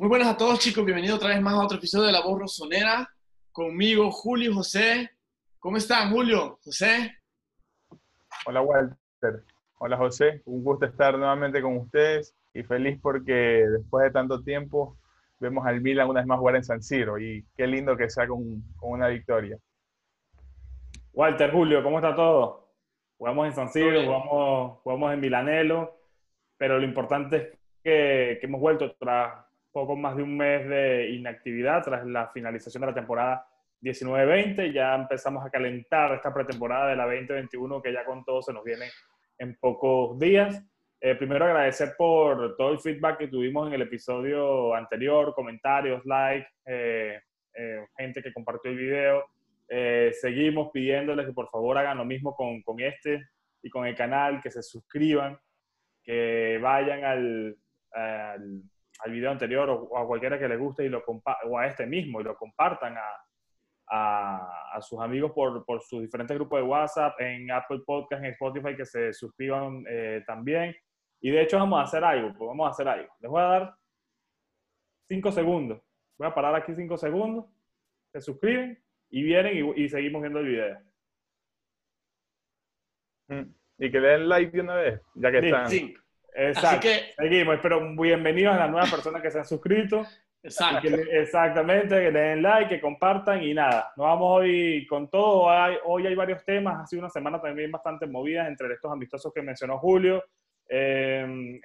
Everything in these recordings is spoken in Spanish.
Muy buenas a todos chicos, bienvenidos otra vez más a otro episodio de La Voz Rosonera. Conmigo Julio y José. ¿Cómo están Julio? José. Hola Walter. Hola José. Un gusto estar nuevamente con ustedes y feliz porque después de tanto tiempo vemos al Milan una vez más jugar en San Siro y qué lindo que sea con, una victoria. Walter, Julio, ¿cómo está todo? Jugamos en San Siro, jugamos, jugamos en Milanelo, pero lo importante es que, que hemos vuelto tras poco más de un mes de inactividad tras la finalización de la temporada 19-20. Ya empezamos a calentar esta pretemporada de la 2021 que ya con todo se nos viene en pocos días. Eh, primero agradecer por todo el feedback que tuvimos en el episodio anterior, comentarios, like, eh, eh, gente que compartió el video. seguimos pidiéndoles que por favor hagan lo mismo con, con este y con el canal, que se suscriban, que vayan al, al al video anterior o, a cualquiera que les guste y lo o a este mismo y lo compartan a, a, sus amigos por, por, sus diferentes grupos de WhatsApp, en Apple Podcast, en Spotify, que se suscriban eh, también. Y de hecho vamos a hacer algo, pues vamos a hacer algo. Les voy a dar cinco segundos. Voy a parar aquí cinco segundos. Se suscriben y vienen y, seguimos viendo el video. Mm. Y que le den like de una vez, ya que están. Sí. Exacto. que, Seguimos, pero bienvenidos a las nuevas personas que se han suscrito. Exacto. exactamente, que le den like, que compartan y nada. Nos vamos hoy con todo. hoy hay varios temas. Ha sido una semana también bastante movida entre estos amistosos que mencionó Julio. Em,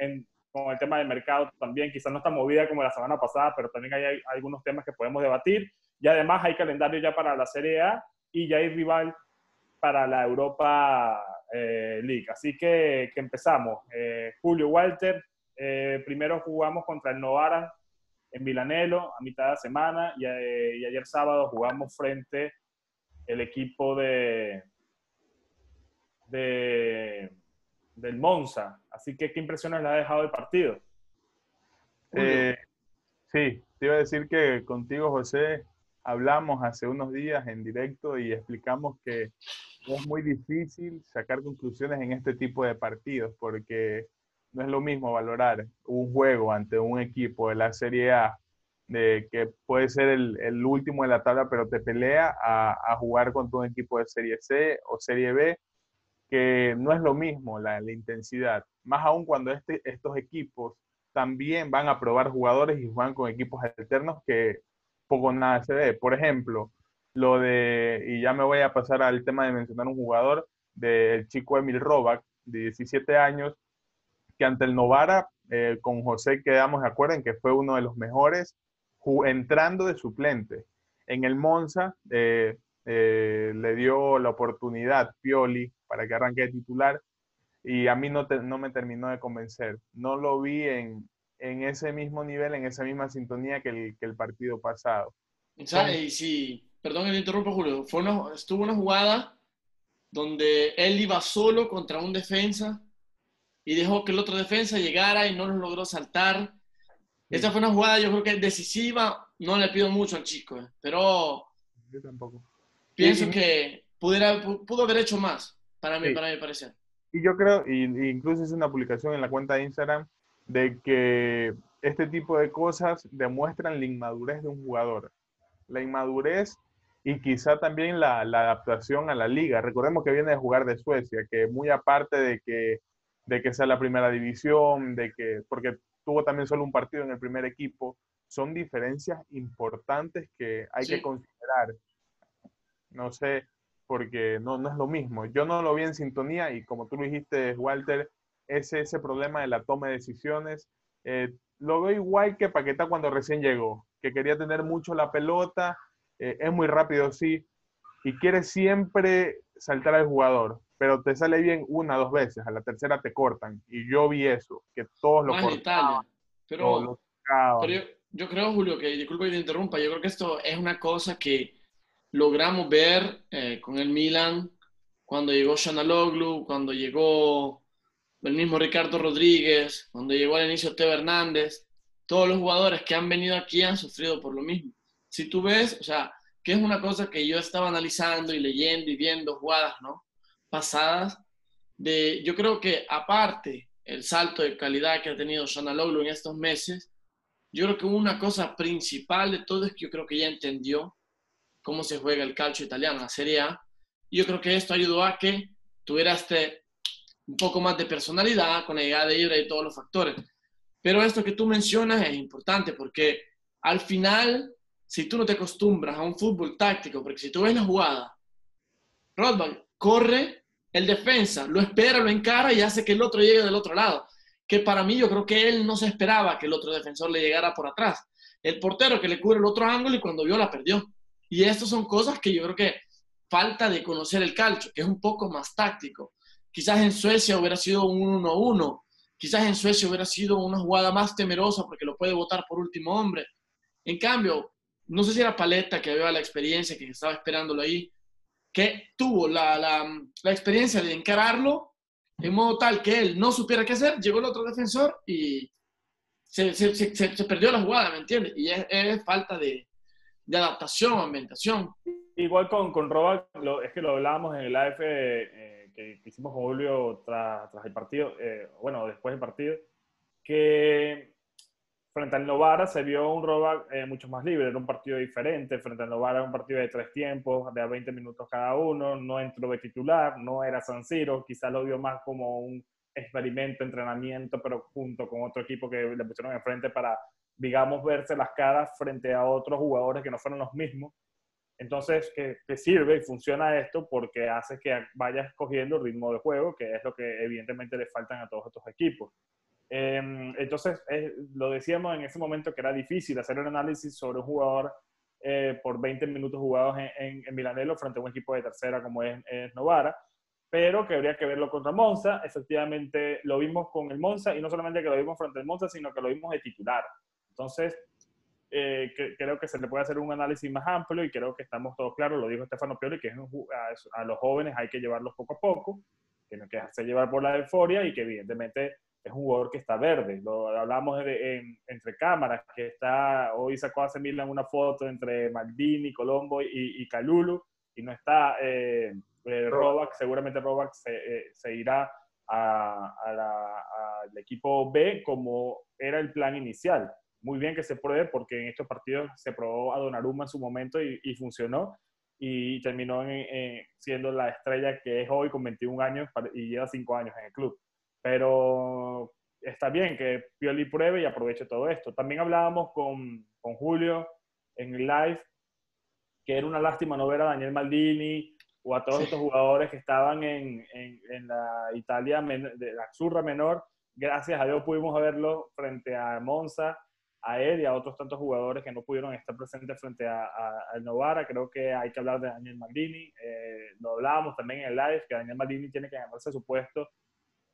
con el tema del mercado también, quizás no está movida como la semana pasada, pero también hay, hay algunos temas que podemos debatir. Y además hay calendario ya para la Serie A y ya hay rival para la Europa eh. Así que, empezamos. Eh, Julio Walter, eh, primero jugamos contra el Novara en Milanelo a mitad de semana y, ayer sábado jugamos frente el equipo de, de del Monza. Así que, ¿qué impresiones le ha dejado el partido? sí, te iba a decir que contigo, José, hablamos hace unos días en directo y explicamos que es muy difícil sacar conclusiones en este tipo de partidos porque no es lo mismo valorar un juego ante un equipo de la Serie A de que puede ser el, último de la tabla pero te pelea a, jugar contra un equipo de Serie C o Serie B que no es lo mismo la, intensidad, más aún cuando este, estos equipos también van a probar jugadores y juegan con equipos alternos que poco nada se ve. Por ejemplo, lo de, y ya me voy a pasar al tema de mencionar un jugador, del chico Emil Robac, de 17 años, que ante el Novara, eh, con José quedamos de acuerdo en que fue uno de los mejores entrando de suplente. En el Monza eh, eh, le dio la oportunidad Pioli para que arranque de titular y a mí no, no me terminó de convencer. No lo vi en, en, ese mismo nivel, en esa misma sintonía que el, que el partido pasado. Y sí, perdón que te interrumpa, Julio, fue estuvo una jugada donde él iba solo contra un defensa y dejó que el otro defensa llegara y no lo logró saltar. Esta fue una jugada, yo creo que decisiva. No le pido mucho al chico, eh, pero. Yo tampoco. Pienso que pudiera, pudo haber hecho más, para mí, para mi parecer. Y yo creo, y, incluso hice una publicación en la cuenta de Instagram, de que este tipo de cosas demuestran la inmadurez de un jugador. La inmadurez y quizá también la, adaptación a la liga. Recordemos que viene de jugar de Suecia, que muy aparte de que, de que sea la primera división, de que, porque tuvo también solo un partido en el primer equipo, son diferencias importantes que hay que considerar. No sé, porque no, no es lo mismo. Yo no lo vi en sintonía y como tú lo dijiste, Walter, ese, ese problema de la toma de decisiones. Eh, lo veo igual que Paqueta cuando recién llegó, que quería tener mucho la pelota, eh, es muy rápido, sí, y quiere siempre saltar al jugador, pero te sale bien una dos veces, a la tercera te cortan. Y yo vi eso, que todos lo cortaban. Pero, yo, creo, Julio, que disculpa que te interrumpa, yo creo que esto es una cosa que logramos ver eh, con el Milan cuando llegó Shanaloglu, cuando llegó el mismo Ricardo Rodríguez, cuando llegó al inicio Teo Hernández, todos los jugadores que han venido aquí han sufrido por lo mismo si tú ves, o sea, que es una cosa que yo estaba analizando y leyendo y viendo jugadas, ¿no? Pasadas, de, yo creo que aparte el salto de calidad que ha tenido Loglu en estos meses, yo creo que una cosa principal de todo es que yo creo que ya entendió cómo se juega el calcio italiano, la Serie A. Y yo creo que esto ayudó a que tuviera este un poco más de personalidad con la llegada de Ibra y todos los factores. Pero esto que tú mencionas es importante porque al final, si tú no te acostumbras a un fútbol táctico, porque si tú ves la jugada, Rodman corre, el defensa lo espera, lo encara y hace que el otro llegue del otro lado. Que para mí yo creo que él no se esperaba que el otro defensor le llegara por atrás. El portero que le cubre el otro ángulo y cuando vio la perdió. Y estas son cosas que yo creo que falta de conocer el calcio, que es un poco más táctico. Quizás en Suecia hubiera sido un 1-1, quizás en Suecia hubiera sido una jugada más temerosa porque lo puede votar por último hombre. En cambio, no sé si era Paleta que había la experiencia, que estaba esperándolo ahí, que tuvo la, la, la experiencia de encararlo en modo tal que él no supiera qué hacer, llegó el otro defensor y se, se, se, se perdió la jugada, ¿me entiendes? Y es, es falta de, de adaptación, ambientación. Igual con, con Robert, es que lo hablábamos en el AF eh, que, hicimos con Julio tras, el partido, eh, bueno, después del partido, que frente al Novara se vio un Robert eh, mucho más libre, era un partido diferente, frente al Novara un partido de tres tiempos, de a 20 minutos cada uno, no entró de titular, no era San Siro, quizás lo vio más como un experimento, entrenamiento, pero junto con otro equipo que le pusieron enfrente para, digamos, verse las caras frente a otros jugadores que no fueron los mismos entonces, que, sirve y funciona esto porque hace que vayas cogiendo ritmo de juego, que es lo que evidentemente le faltan a todos estos equipos. Em, entonces, lo decíamos en ese momento que era difícil hacer un análisis sobre un jugador eh, por 20 minutos jugados en, en, Milanello frente a un equipo de tercera como es, es, Novara, pero que habría que verlo contra Monza. Efectivamente, lo vimos con el Monza y no solamente que lo vimos frente al Monza, sino que lo vimos de titular. Entonces, eh, creo que se le puede hacer un análisis más amplio y creo que estamos todos claros, lo dijo Estefano Pioli, que es a, los jóvenes hay que llevarlos poco a poco, que no que hacer llevar por la euforia y que evidentemente es un jugador que está verde. Lo hablamos de, entre cámaras, que está, hoy sacó hace Milan una foto entre Maldini, Colombo y, y Calulu, y no está eh, eh seguramente Robac se, eh, se irá al equipo B como era el plan inicial muy bien que se pruebe porque en estos partidos se probó a Donnarumma en su momento y, funcionó y terminó siendo la estrella que es hoy con 21 años y lleva 5 años en el club. Pero está bien que Pioli pruebe y aproveche todo esto. También hablábamos con, con Julio en el live que era una lástima no ver a Daniel Maldini o a todos estos jugadores que estaban en, en, en la Italia, de la Zurra menor. Gracias a Dios pudimos verlo frente a Monza a él y a otros tantos jugadores que no pudieron estar presentes frente a, al Novara. Creo que hay que hablar de Daniel Maldini. Eh, lo hablábamos también en el live, que Daniel Maldini tiene que ganarse su puesto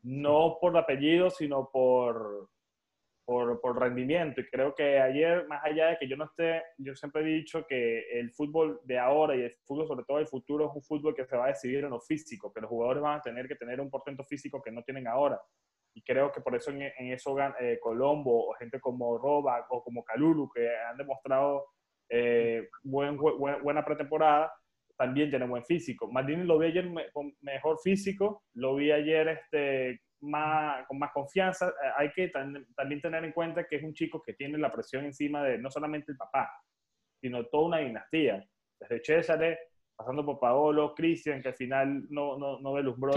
no por apellido, sino por, por, por, rendimiento. Y creo que ayer, más allá de que yo no esté, yo siempre he dicho que el fútbol de ahora y el fútbol, sobre todo el futuro, es un fútbol que se va a decidir en lo físico, que los jugadores van a tener que tener un porcentaje físico que no tienen ahora y creo que por eso en, eso eh, Colombo o gente como Roba o como Calulu que han demostrado eh, buen, buena pretemporada también tiene buen físico. Maldini lo vi ayer con mejor físico, lo vi ayer este, más, con más confianza. Eh, hay que también tener en cuenta que es un chico que tiene la presión encima de no solamente el papá, sino toda una dinastía. Desde César, pasando por Paolo, Cristian, que al final no, no, no deslumbró,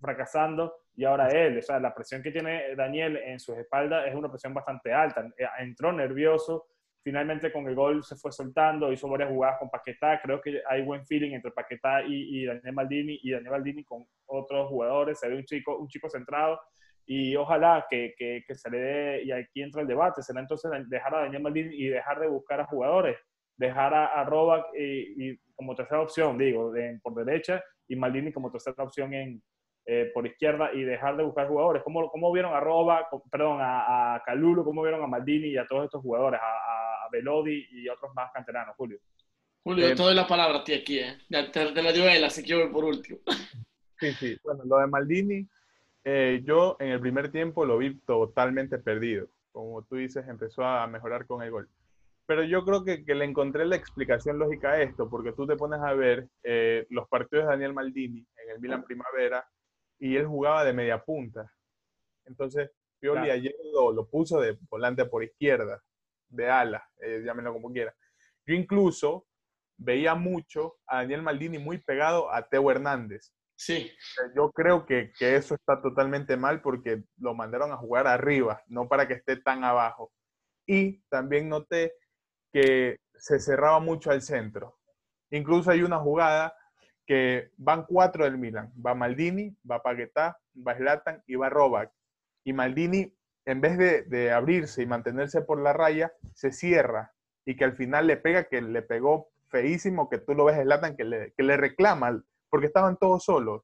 fracasando y ahora él. O sea, la presión que tiene Daniel en sus espaldas es una presión bastante alta. Eh, entró nervioso, finalmente con el gol se fue soltando, hizo varias jugadas con Paquetá. Creo que hay buen feeling entre Paquetá y, Daniel Maldini y Daniel Maldini con otros jugadores. Se ve un chico, un chico centrado y ojalá que, que, se le dé, y aquí entra el debate, será entonces dejar a Daniel Maldini y dejar de buscar a jugadores, dejar a, a Robac y, como tercera opción, digo, por derecha y Maldini como tercera opción en, eh, por izquierda y dejar de buscar jugadores. ¿Cómo, cómo vieron a Roba, perdón, a, a Calulo, cómo vieron a Maldini y a todos estos jugadores, a, a Velodi y otros más canteranos, Julio? Julio, eh, te doy la palabra a ti aquí, ¿eh? Te, te la dio él, así que voy por último. Sí, sí. Bueno, lo de Maldini, eh, yo en el primer tiempo lo vi totalmente perdido. Como tú dices, empezó a mejorar con el gol. Pero yo creo que, que le encontré la explicación lógica a esto, porque tú te pones a ver eh, los partidos de Daniel Maldini en el Milan Primavera y él jugaba de media punta. Entonces, Pioli ayer lo, puso de volante por izquierda, de ala, eh, llámenlo como quiera. Yo incluso veía mucho a Daniel Maldini muy pegado a Teo Hernández. Sí. Yo creo que, que, eso está totalmente mal porque lo mandaron a jugar arriba, no para que esté tan abajo. Y también noté que se cerraba mucho al centro. Incluso hay una jugada que van cuatro del Milan. Va Maldini, va Paquetá, va Zlatan y va Robac. Y Maldini, en vez de, abrirse y mantenerse por la raya, se cierra y que al final le pega, que le pegó feísimo, que tú lo ves Zlatan, que le, que le reclama, porque estaban todos solos.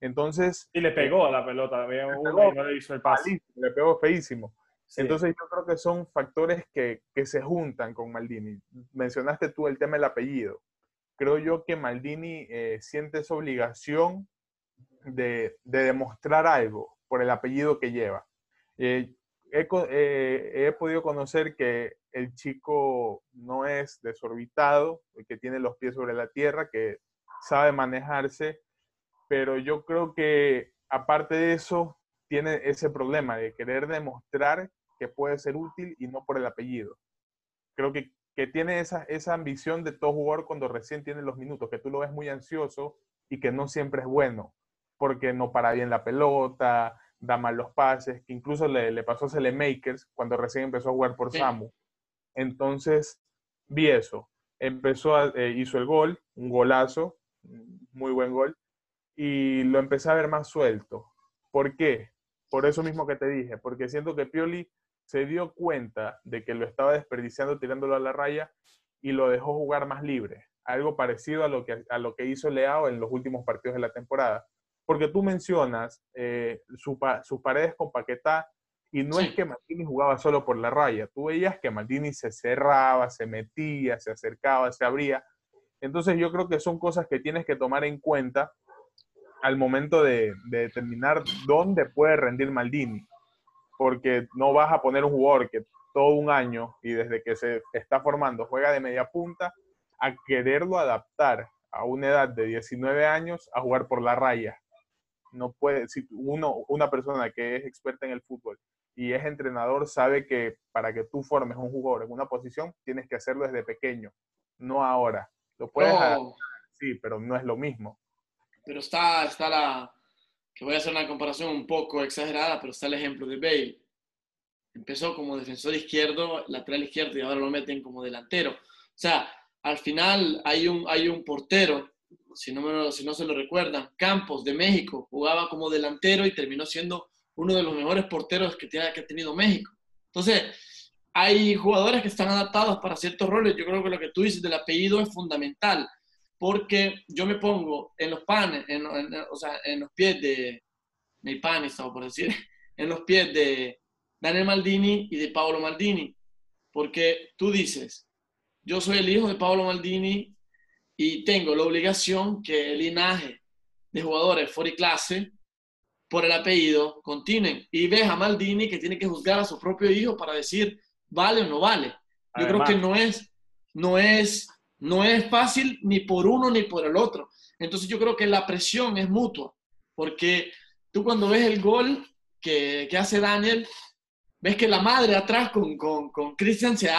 Entonces... Y le pegó a la pelota, también no le hizo el pase. Le pegó feísimo. Entonces yo creo que son factores que, que, se juntan con Maldini. Mencionaste tú el tema del apellido creo yo que Maldini eh, siente esa obligación de, demostrar algo por el apellido que lleva. Eh, eh, he, podido conocer que el chico no es desorbitado, que tiene los pies sobre la tierra, que sabe manejarse, pero yo creo que aparte de eso, tiene ese problema de querer demostrar que puede ser útil y no por el apellido. Creo que que tiene esa, esa ambición de todo jugador cuando recién tiene los minutos, que tú lo ves muy ansioso y que no siempre es bueno, porque no para bien la pelota, da mal los pases, que incluso le, le pasó a Makers cuando recién empezó a jugar por Samu. Entonces, vi eso. Empezó, a, eh, hizo el gol, un golazo, muy buen gol, y lo empecé a ver más suelto. ¿Por qué? Por eso mismo que te dije, porque siento que Pioli se dio cuenta de que lo estaba desperdiciando tirándolo a la raya y lo dejó jugar más libre. Algo parecido a lo que, a lo que hizo Leao en los últimos partidos de la temporada. Porque tú mencionas eh, sus paredes con Paquetá y no es que Maldini jugaba solo por la raya. Tú veías que Maldini se cerraba, se metía, se acercaba, se abría. Entonces yo creo que son cosas que tienes que tomar en cuenta al momento de, de determinar dónde puede rendir Maldini porque no vas a poner un jugador que todo un año y desde que se está formando juega de media punta a quererlo adaptar a una edad de 19 años a jugar por la raya. No puede, si uno, una persona que es experta en el fútbol y es entrenador sabe que para que tú formes un jugador en una posición tienes que hacerlo desde pequeño, no ahora. Lo puedes sí, pero no es lo mismo. Pero está, está la, que voy a hacer una comparación un poco exagerada, pero está el ejemplo de Bale. Empezó como defensor izquierdo, lateral izquierdo y ahora lo meten como delantero. O sea, al final hay un, hay un portero, si no, si no se lo recuerdan, Campos de México, jugaba como delantero y terminó siendo uno de los mejores porteros que, tiene, que ha tenido México. Entonces, hay jugadores que están adaptados para ciertos roles. Yo creo que lo que tú dices del apellido es fundamental porque yo me pongo en los panes, en, o sea, en los pies de, de panes, por decir, en los pies de Daniel Maldini y de Paolo Maldini, porque tú dices, yo soy el hijo de Paolo Maldini y tengo la obligación que el linaje de jugadores fuera y clase por el apellido continúen. Y ves a Maldini que tiene que juzgar a su propio hijo para decir vale o no vale. Yo creo que no es, no es no es fácil ni por uno ni por el otro. Entonces yo creo que la presión es mutua, porque tú cuando ves el gol que, hace Daniel, ves que la madre atrás con, con, Christian se,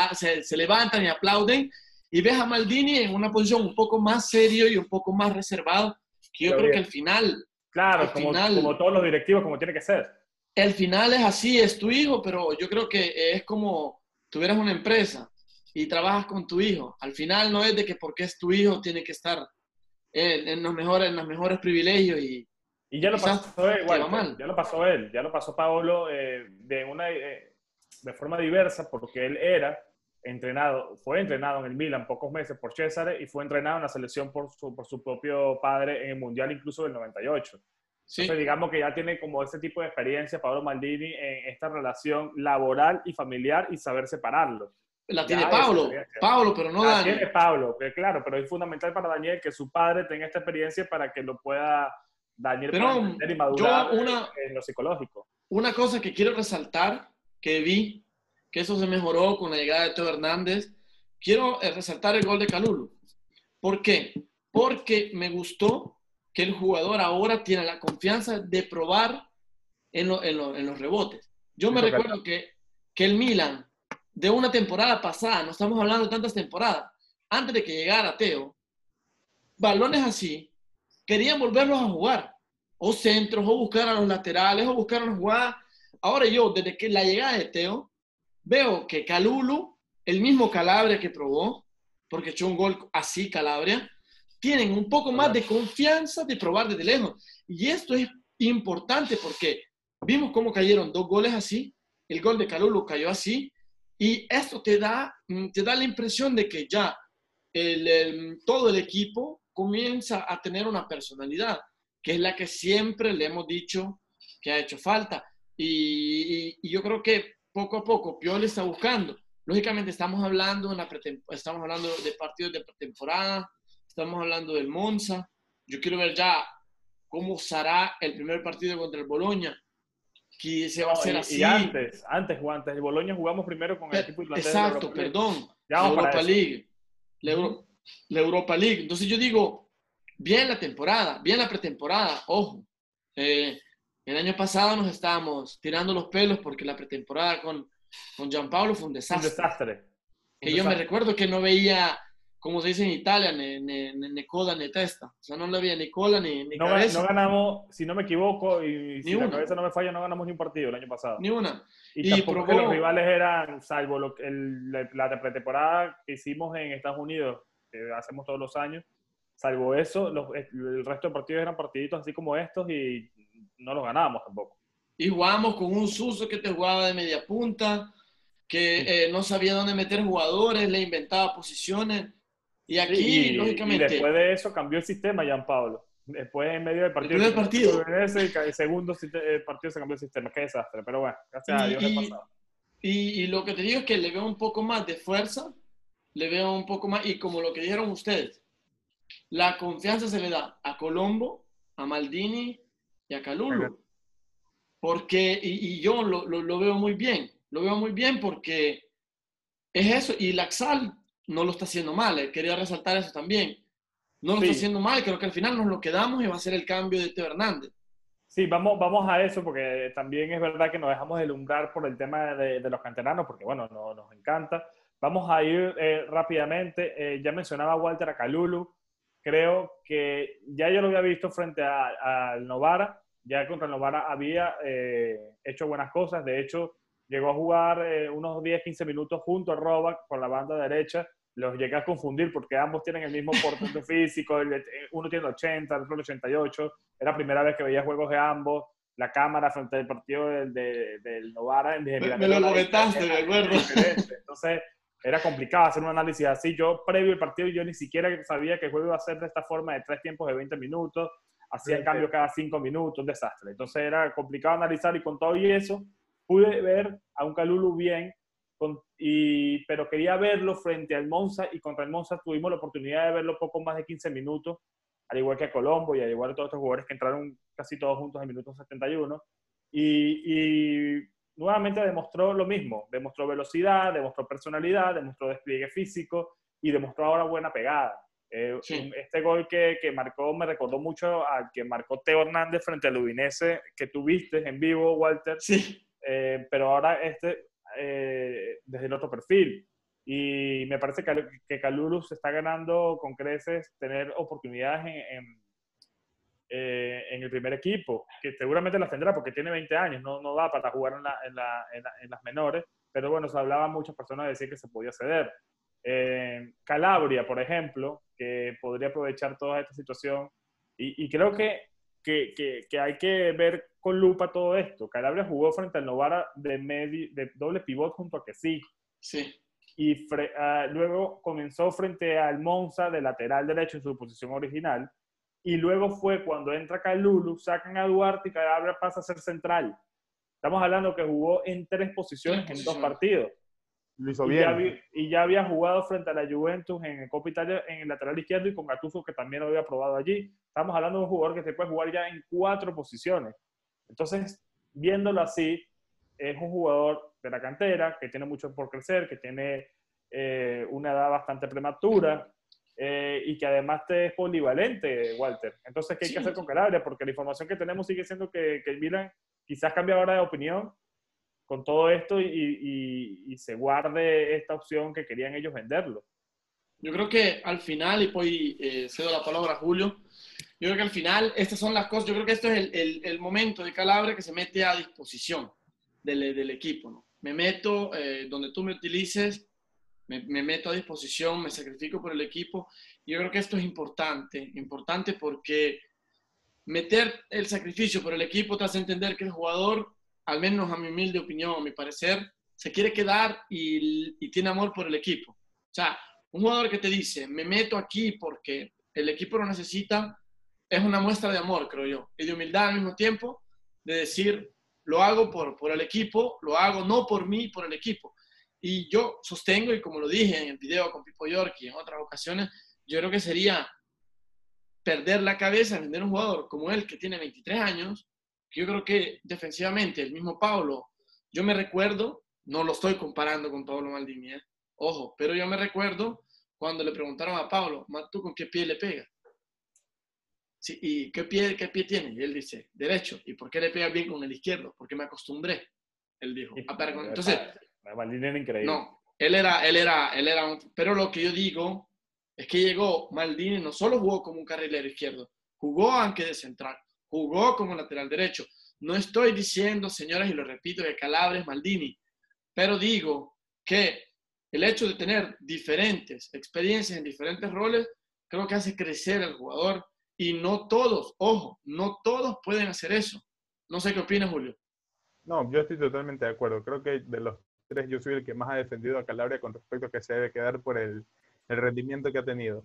se, levantan y aplauden, y ves a Maldini en una posición un poco más serio y un poco más reservado, que yo creo que al final... Claro, como, como todos los directivos, como tiene que ser. El final es así, es tu hijo, pero yo creo que es como tuvieras una empresa y trabajas con tu hijo. Al final no es de que porque es tu hijo tiene que estar en, los, mejores, en los mejores privilegios y... Y ya lo pasó él, ya lo pasó él, ya lo pasó Paolo eh, de, una, eh, de forma diversa porque él era entrenado, fue entrenado en el Milan pocos meses por César y fue entrenado en la selección por su, por su propio padre en el Mundial incluso del 98. Sí. Entonces, digamos que ya tiene como ese tipo de experiencia Pablo Maldini en esta relación laboral y familiar y saber separarlo. La tiene Pablo, Pablo, pero no la Daniel. Tiene Pablo, claro, pero es fundamental para Daniel que su padre tenga esta experiencia para que lo pueda Daniel pero y madurar una, en lo psicológico. Una cosa que quiero resaltar, que vi, que eso se mejoró con la llegada de Teo Hernández, quiero eh, resaltar el gol de Calulu. ¿Por qué? Porque me gustó que el jugador ahora tiene la confianza de probar en, en los rebotes. Yo me recuerdo que, que el Milan, de una temporada pasada, no estamos hablando de tantas temporadas, antes de que llegara Teo, balones así, querían volverlos a jugar, o centros, o buscar a los laterales, o buscar a los jugadas. Ahora yo, desde que la llegada de Teo, veo que Calulu, el mismo Calabria que probó, porque echó un gol así Calabria, tienen un poco más de confianza de probar desde lejos. Y esto es importante porque vimos cómo cayeron dos goles así, el gol de Calulu cayó así, y esto te da, mm, te da la impresión de que ya todo el equipo comienza a tener una personalidad, que es la que siempre le hemos dicho que ha hecho falta. Y, yo creo que poco a poco Pioli está buscando. Lógicamente estamos hablando, estamos hablando de partidos de pretemporada, estamos hablando del Monza. Yo quiero ver ya cómo será el primer partido contra el Boloña. Que se va a hacer así. Y antes, antes, antes, el Boloña jugamos primero con el equipo irlandés. Exacto, perdón. La Europa League. La, Europa League. Entonces yo digo, bien la temporada, bien la pretemporada, ojo. Eh, el año pasado nos estábamos tirando los pelos porque la pretemporada con, con Gianpaolo fue un desastre. Un desastre. que yo me recuerdo que no veía como se dice en Italia, ni, ni, ni, coda ni testa. O sea, no le había ni cola ni, ni no, cabeza. No ganamos, si no me equivoco, y si la cabeza no me falla, no ganamos ni un partido el año pasado. Ni una. Y, tampoco que los rivales eran, salvo lo, el, la pretemporada que hicimos en Estados Unidos, que hacemos todos los años, salvo eso, los, el resto de partidos eran partiditos así como estos y no los ganábamos tampoco. Y jugamos con un Suso que te jugaba de media punta, que eh, no sabía dónde meter jugadores, le inventaba posiciones y aquí, lógicamente. Y después de eso cambió el sistema, Jean Pablo. Después, en medio del partido. Del partido. el segundo partido se cambió el sistema. Qué desastre. Pero bueno, gracias a Dios y, pasado. Y, y, lo que te digo es que le veo un poco más de fuerza, le veo un poco más. Y como lo que dijeron ustedes, la confianza se le da a Colombo, a Maldini y a Calulu. Porque, y, y yo lo, lo, lo, veo muy bien. Lo veo muy bien porque es eso. Y Laxal no lo está haciendo mal. Eh, quería resaltar eso también. No lo está haciendo mal, creo que al final nos lo quedamos y va a ser el cambio de Teo Hernández. Sí, vamos, vamos a eso porque también es verdad que nos dejamos delumbrar por el tema de, los canteranos, porque bueno, no, nos encanta. Vamos a ir eh, rápidamente. Eh, ya mencionaba Walter a Calulu. Creo que ya yo lo había visto frente al Novara. Ya contra el Novara había hecho buenas cosas. De hecho, llegó a jugar unos 10-15 minutos junto a Robac por la banda derecha los llegué a confundir porque ambos tienen el mismo porcentaje físico, uno tiene 80, el otro 88. Era la primera vez que veía juegos de ambos. La cámara frente al partido del, del, Novara. Me, me lo comentaste, me acuerdo. Entonces, era complicado hacer un análisis así. Yo, previo al partido, yo ni siquiera sabía que el juego iba a ser de esta forma de tres tiempos de 20 minutos. Hacía el cambio cada cinco minutos, un desastre. Entonces, era complicado analizar y con todo y eso, pude ver a un Calulu bien y, pero quería verlo frente al Monza y contra el Monza tuvimos la oportunidad de verlo poco más de 15 minutos, al igual que a Colombo y al igual que todos estos jugadores que entraron casi todos juntos en minuto 71. Y, y nuevamente demostró lo mismo, demostró velocidad, demostró personalidad, demostró despliegue físico y demostró ahora buena pegada. Eh, este gol que, que, marcó me recordó mucho al que marcó Teo Hernández frente al Udinese que tuviste en vivo, Walter. Sí. Eh, pero ahora este eh, desde el otro perfil. Y me parece que, que Calulu se está ganando con creces tener oportunidades en, en, eh, en, el primer equipo, que seguramente las tendrá porque tiene 20 años, no, no da para jugar en, la, en, la, en, las menores, pero bueno, se hablaba muchas personas de decir que se podía ceder. Eh, Calabria, por ejemplo, que podría aprovechar toda esta situación, y, y creo que que, que, que, hay que ver con lupa todo esto. Calabria jugó frente al Novara de, de doble pivot junto a que sí. Sí. Y uh, luego comenzó frente al Monza de lateral derecho en su posición original. Y luego fue cuando entra Calulu, sacan a Duarte y Calabria pasa a ser central. Estamos hablando que jugó en tres posiciones en dos partidos. Lo hizo y, Ya y ya había jugado frente a la Juventus en el Copa Italia en el lateral izquierdo y con Gattuso que también lo había probado allí. Estamos hablando de un jugador que se puede jugar ya en cuatro posiciones. Entonces, viéndolo así, es un jugador de la cantera que tiene mucho por crecer, que tiene eh, una edad bastante prematura eh, y que además es polivalente, Walter. Entonces, ¿qué hay que hacer con Calabria? Porque la información que tenemos sigue siendo que, que el Milan quizás cambia ahora de opinión con todo esto y, se guarde esta opción que querían ellos venderlo. Yo creo que al final, y hoy eh, cedo la palabra a Julio, yo creo que al final estas son las cosas, yo creo que esto es el, el, momento de Calabria que se mete a disposición del, del equipo. ¿no? Me meto eh, donde tú me utilices, me, me, meto a disposición, me sacrifico por el equipo. Yo creo que esto es importante, importante porque meter el sacrificio por el equipo te hace entender que el jugador, al menos a mi humilde opinión, a mi parecer, se quiere quedar y, y tiene amor por el equipo. O sea, un jugador que te dice, me meto aquí porque el equipo lo necesita, es una muestra de amor, creo yo, y de humildad al mismo tiempo, de decir, lo hago por, por el equipo, lo hago no por mí, por el equipo. Y yo sostengo, y como lo dije en el video con Pipo York y en otras ocasiones, yo creo que sería perder la cabeza, vender un jugador como él, que tiene 23 años, que yo creo que defensivamente, el mismo Pablo, yo me recuerdo, no lo estoy comparando con Pablo Maldini, ¿eh? ojo, pero yo me recuerdo cuando le preguntaron a Pablo, ¿tú con qué pie le pegas? ¿Y qué pie, qué pie tiene? Y él dice, derecho. ¿Y por qué le pega bien con el izquierdo? Porque me acostumbré. Él dijo. Entonces, Maldini increíble. No, él era, él era, él era un, Pero lo que yo digo es que llegó Maldini, no solo jugó como un carrilero izquierdo, jugó aunque de central, jugó como lateral derecho. No estoy diciendo, señoras, y lo repito, que Calabria es Maldini, pero digo que el hecho de tener diferentes experiencias en diferentes roles, creo que hace crecer al jugador y no todos, ojo, no todos pueden hacer eso. No sé qué opinas, Julio. No, yo estoy totalmente de acuerdo. Creo que de los tres yo soy el que más ha defendido a Calabria con respecto a que se debe quedar por el, el rendimiento que ha tenido.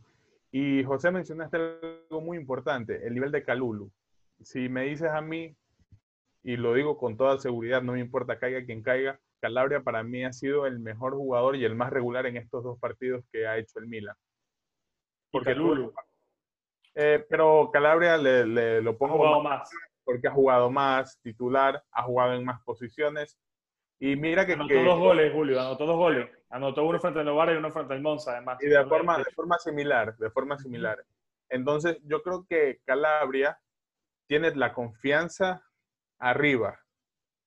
Y José mencionaste algo muy importante, el nivel de Calulu. Si me dices a mí, y lo digo con toda seguridad, no me importa caiga quien caiga, Calabria para mí ha sido el mejor jugador y el más regular en estos dos partidos que ha hecho el Milan. Porque Calulu, eh, pero Calabria le, lo pongo más porque ha jugado más titular, ha jugado en más posiciones. Y mira que. Anotó dos goles, Julio, anotó dos goles. Anotó uno frente al Novara y uno frente al Monza, además. Y de forma, de forma similar, de forma similar. Entonces, yo creo que Calabria tiene la confianza arriba.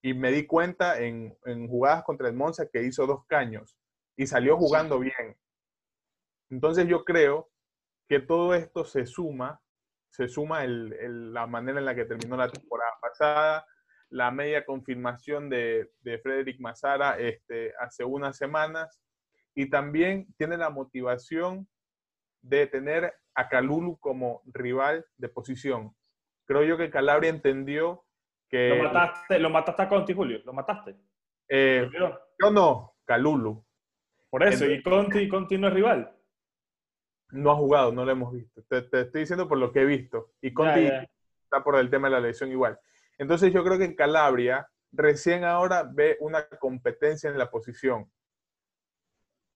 Y me di cuenta en, en jugadas contra el Monza que hizo dos caños y salió jugando bien. Entonces, yo creo que todo esto se suma, se suma el, la manera en la que terminó la temporada pasada, la media confirmación de, de Frederick Mazara este, hace unas semanas, y también tiene la motivación de tener a Calulu como rival de posición. Creo yo que Calabria entendió que... ¿Lo mataste, ¿lo mataste a Conti, Julio? ¿Lo mataste? Eh, yo no, Calulu. Por eso, ¿y Conti, Conti no es rival? No ha jugado, no lo hemos visto. Te, estoy diciendo por lo que he visto. Y Conti está por el tema de la lesión igual. Entonces yo creo que en Calabria recién ahora ve una competencia en la posición.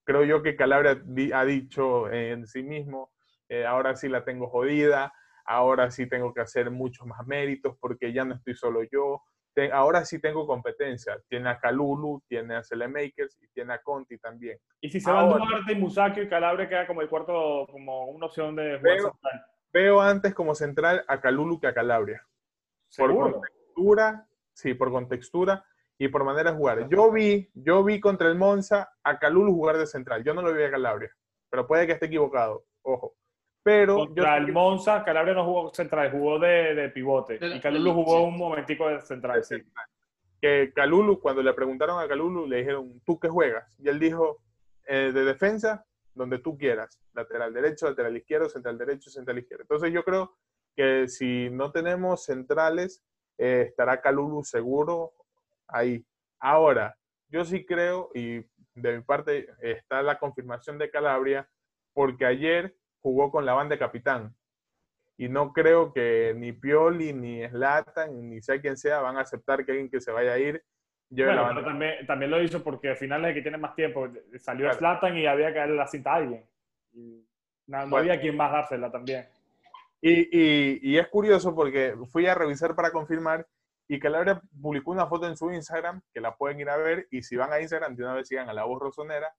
Creo yo que Calabria ha dicho en sí mismo, eh, ahora sí la tengo jodida, ahora sí tengo que hacer muchos más méritos porque ya no estoy solo yo, ahora sí tengo competencia. Tiene a Calulu, tiene a Makers y tiene a Conti también. Y si se van Duarte Musacchio y Calabria queda como el cuarto, como una opción de veo, central. Veo antes como central a Calulu que a Calabria. Por contextura, sí, por contextura y por manera de jugar. Yo vi, yo vi contra el Monza a Calulu jugar de central. Yo no lo vi a Calabria, pero puede que esté equivocado. Ojo. Pero Contra el Monza, Calabria no jugó central, jugó de, pivote. y Calulu jugó un momentico de central, sí. Que Calulu, cuando le preguntaron a Calulu, le dijeron, ¿tú qué juegas? Y él dijo, eh, de defensa, donde tú quieras. Lateral derecho, lateral izquierdo, central derecho, central izquierdo. Entonces yo creo que si no tenemos centrales, eh, estará Calulu seguro ahí. Ahora, yo sí creo, y de mi parte está la confirmación de Calabria, porque ayer jugó con la banda de capitán. Y no creo que ni Pioli, ni Slatan, ni sea quien sea, van a aceptar que alguien que se vaya a ir lleve la banda. también, también lo hizo porque al final es el que tiene más tiempo. Salió Slatan y había que darle la cinta a alguien. no, había quien más dársela también. Y, y, y, es curioso porque fui a revisar para confirmar y Calabria publicó una foto en su Instagram, que la pueden ir a ver, y si van a Instagram, de una vez sigan a la voz rosonera,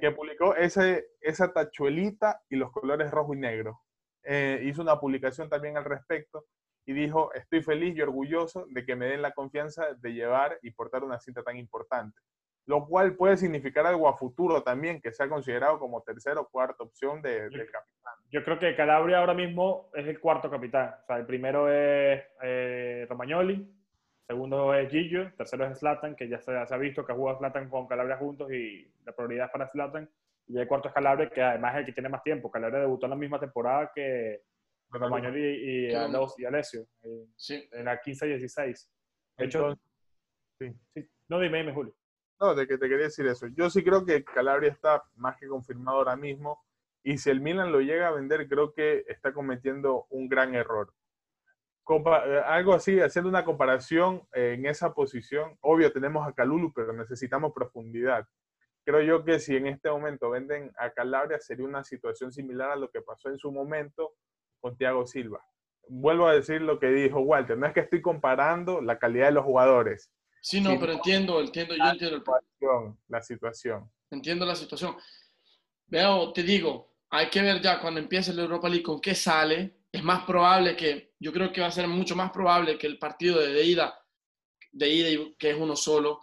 que publicó ese, esa tachuelita y los colores rojo y negro. Eh, hizo una publicación también al respecto y dijo, estoy feliz y orgulloso de que me den la confianza de llevar y portar una cinta tan importante. Lo cual puede significar algo a futuro también, que sea considerado como tercera o cuarta opción de, del capitán. Yo creo que Calabria ahora mismo es el cuarto capitán. O sea, el primero es eh, Romagnoli, segundo es Gillo, tercero es Slatan, que ya se, ha visto que ha jugado Slatan con Calabria juntos y la prioridad es para Slatan. Y el cuarto es Calabria, que además es el que tiene más tiempo. Calabria debutó en la misma temporada que, Romagnoli y, y, Alessio, en la 15-16. De hecho, sí. no dime, dime, Julio. No, de que te quería decir eso. Yo sí creo que Calabria está más que confirmado ahora mismo. Y si el Milan lo llega a vender, creo que está cometiendo un gran error. Eh, algo así, haciendo una comparación en esa posición, obvio tenemos a Calulu, pero necesitamos profundidad. Creo yo que si en este momento venden a Calabria sería una situación similar a lo que pasó en su momento con Thiago Silva. Vuelvo a decir lo que dijo Walter, no es que estoy comparando la calidad de los jugadores. Sí, no, pero entiendo, entiendo, yo entiendo el la situación. Entiendo la situación. Veo, te digo, hay que ver ya cuando empiece la Europa League con qué sale. Es más probable que, yo creo que va a ser mucho más probable que el partido de, ida, de ida, que es uno solo,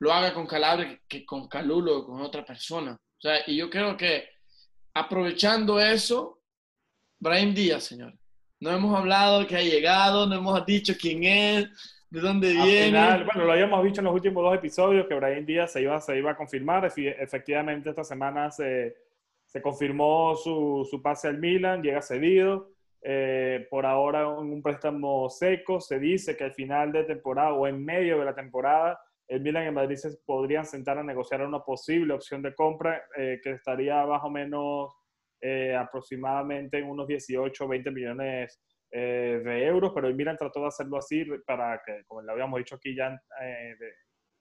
lo haga con Calabria que con Calulo o con otra persona. O sea, y yo creo que aprovechando eso, Brian Díaz, señor. No hemos hablado que ha llegado, no hemos dicho quién es, de dónde viene. bueno, lo habíamos dicho en los últimos dos episodios que Brian Díaz se iba, se iba a confirmar. Efectivamente, esta semana se, se confirmó su, su, pase al Milan, llega cedido. Eh, por ahora en un préstamo seco, se dice que al final de temporada o en medio de la temporada, el Milan y el Madrid se podrían sentar a negociar una posible opción de compra eh, que estaría más o menos eh, aproximadamente en unos 18 o 20 millones eh, de euros, pero el Milan trató de hacerlo así para que, como le habíamos dicho aquí ya eh,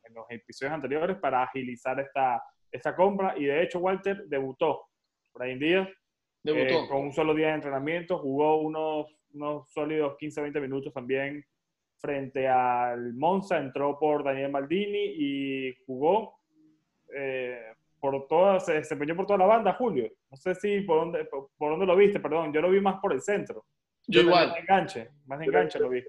en los episodios anteriores, para agilizar esta, esta compra. Y de hecho, Walter debutó Brian Díaz debutó. con un solo día de entrenamiento, jugó unos, unos sólidos 15-20 minutos también frente al Monza, entró por Daniel Maldini y jugó por toda, se desempeñó por toda la banda, Julio. No sé si por dónde, por, dónde lo viste, perdón. Yo lo vi más por el centro. Yo, igual. Más enganche, más enganche lo vi.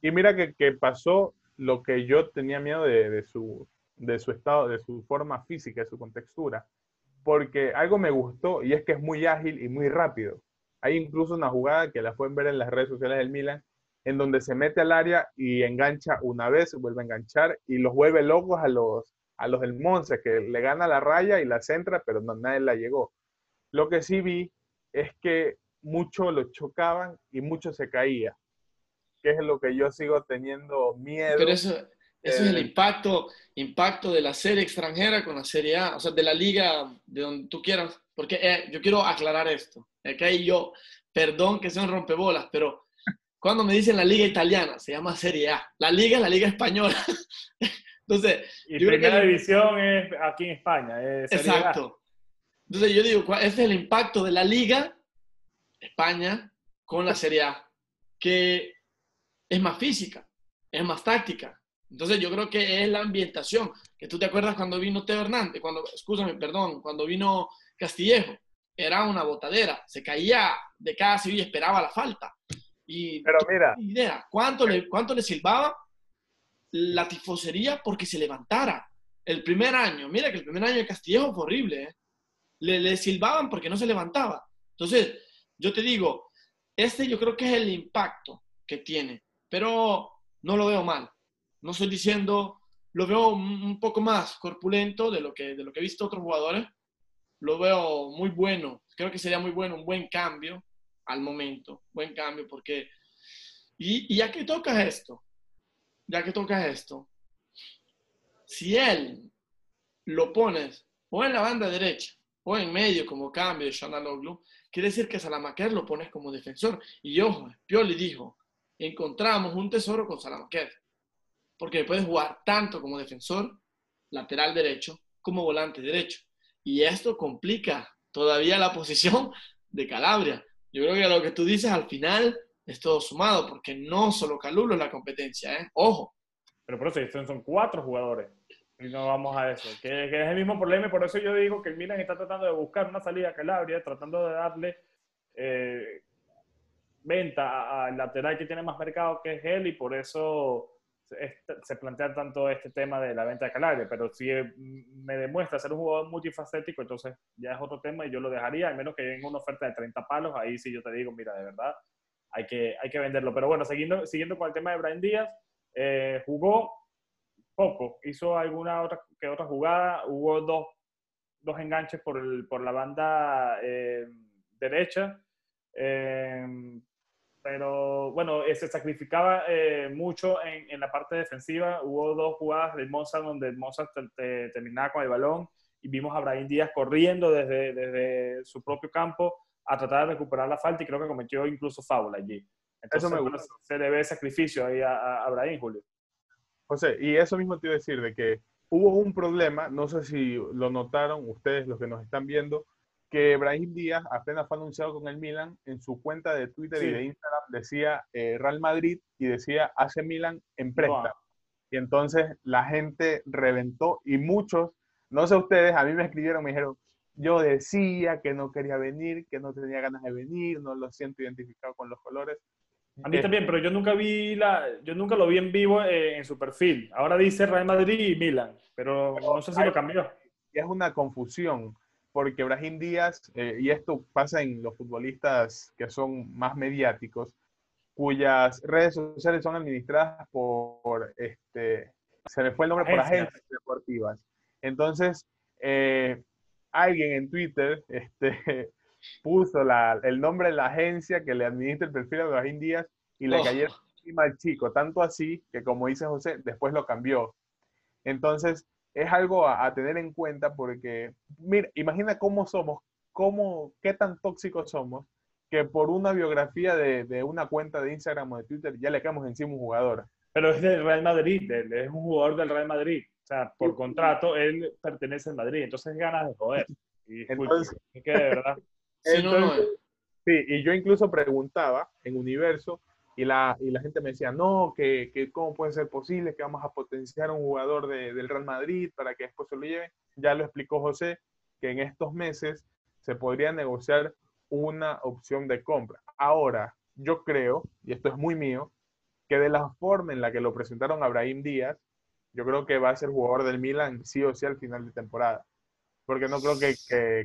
Y mira que, que, pasó lo que yo tenía miedo de, de, su, de su estado, de su forma física, de su contextura. Porque algo me gustó y es que es muy ágil y muy rápido. Hay incluso una jugada que la pueden ver en las redes sociales del Milan, en donde se mete al área y engancha una vez, vuelve a enganchar y los vuelve locos a los, a los del Monza, que le gana la raya y la centra, pero no, nadie la llegó. Lo que sí vi es que muchos lo chocaban y mucho se caía, que es lo que yo sigo teniendo miedo. Pero eso, es el eh, impacto, impacto de la serie extranjera con la serie A, o sea, de la liga, de donde tú quieras, porque eh, yo quiero aclarar esto, que ahí yo, perdón que sean rompebolas, pero cuando me dicen la liga italiana, se llama Serie A, la liga es la liga española. Entonces, y primera división es aquí en España. exacto. Entonces yo digo, ese es el impacto de la liga España con la Serie A, que es más física, es más táctica. Entonces yo creo que es la ambientación, que tú te acuerdas cuando vino Teo Hernández, cuando, escúchame, perdón, cuando vino Castillejo, era una botadera, se caía de casi y esperaba la falta. Y Pero mira, idea, ¿cuánto le, cuánto le silbaba la tifosería porque se levantara. El primer año, mira que el primer año de Castillejo fue horrible, ¿eh? le, le silbaban porque no se levantaba. Entonces, yo te digo, este yo creo que es el impacto que tiene, pero no lo veo mal. No estoy diciendo, lo veo un poco más corpulento de lo que, de lo que he visto otros jugadores. Lo veo muy bueno. Creo que sería muy bueno, un buen cambio al momento. Buen cambio porque... Y, y ya que tocas esto, ya que tocas esto, si él lo pones o en la banda derecha o en medio como cambio de Shanaloglu, quiere decir que Salamaquer lo pones como defensor. Y ojo, Pioli dijo, encontramos un tesoro con Salamaquer, porque puede jugar tanto como defensor, lateral derecho, como volante derecho. Y esto complica todavía la posición de Calabria. Yo creo que lo que tú dices al final es todo sumado, porque no solo Calulo es la competencia, ¿eh? Ojo. Pero por eso son cuatro jugadores. Y no vamos a eso. Que, es el mismo problema y por eso yo digo que el Milan está tratando de buscar una salida a Calabria, tratando de darle eh, venta al lateral que tiene más mercado que es él y por eso se plantea tanto este tema de la venta de Calabria, pero si me demuestra ser un jugador multifacético, entonces ya es otro tema y yo lo dejaría, al menos que venga una oferta de 30 palos, ahí sí yo te digo, mira, de verdad, hay que, hay que venderlo. Pero bueno, siguiendo, siguiendo con el tema de Brian Díaz, eh, jugó poco, hizo alguna otra que otra jugada, hubo dos, dos enganches por, el, por la banda eh, derecha, eh, pero bueno, se sacrificaba mucho en, en, la parte defensiva, hubo dos jugadas del Mozart donde Mozart terminaba con el balón y vimos a Brian Díaz corriendo desde, desde su propio campo a tratar de recuperar la falta y creo que cometió incluso fábula allí. Entonces, eso me gusta. se le ve sacrificio ahí a, a, Julio. José, y eso mismo te iba a decir, de que hubo un problema, no sé si lo notaron ustedes, los que nos están viendo, que Brahim Díaz apenas fue anunciado con el Milan, en su cuenta de Twitter y de Instagram decía eh, Real Madrid y decía hace Milan en préstamo. Y entonces la gente reventó y muchos, no sé ustedes, a mí me escribieron, me dijeron, yo decía que no quería venir, que no tenía ganas de venir, no lo siento identificado con los colores. A mí también, pero yo nunca vi la, yo nunca lo vi en vivo eh, en su perfil. Ahora dice Real Madrid y Milan, pero, no sé si lo cambió. Es una confusión, porque Brahim Díaz, eh, y esto pasa en los futbolistas que son más mediáticos, cuyas redes sociales son administradas por, este, se me fue el nombre, por agencias deportivas. Entonces, eh, alguien en Twitter este, puso el nombre de la agencia que le administra el perfil a Brahim Díaz y le oh. cayó encima al chico, tanto así que como dice José, después lo cambió. Entonces, es algo a, tener en cuenta porque, mira, imagina cómo somos, cómo, qué tan tóxicos somos, que por una biografía de, de, una cuenta de Instagram o de Twitter ya le caemos encima un jugador. Pero es del Real Madrid, es un jugador del Real Madrid. O sea, por contrato, él pertenece al Madrid, entonces ganas de joder. Y entonces, que de verdad. sí, y yo incluso preguntaba en Universo y la, y la gente me decía, no, que, que, cómo puede ser posible que vamos a potenciar a un jugador de, del Real Madrid para que después se lo lleve. Ya lo explicó José, que en estos meses se podría negociar una opción de compra. Ahora, yo creo, y esto es muy mío, que de la forma en la que lo presentaron a Brahim Díaz, yo creo que va a ser jugador del Milan sí o sí al final de temporada. Porque no creo que,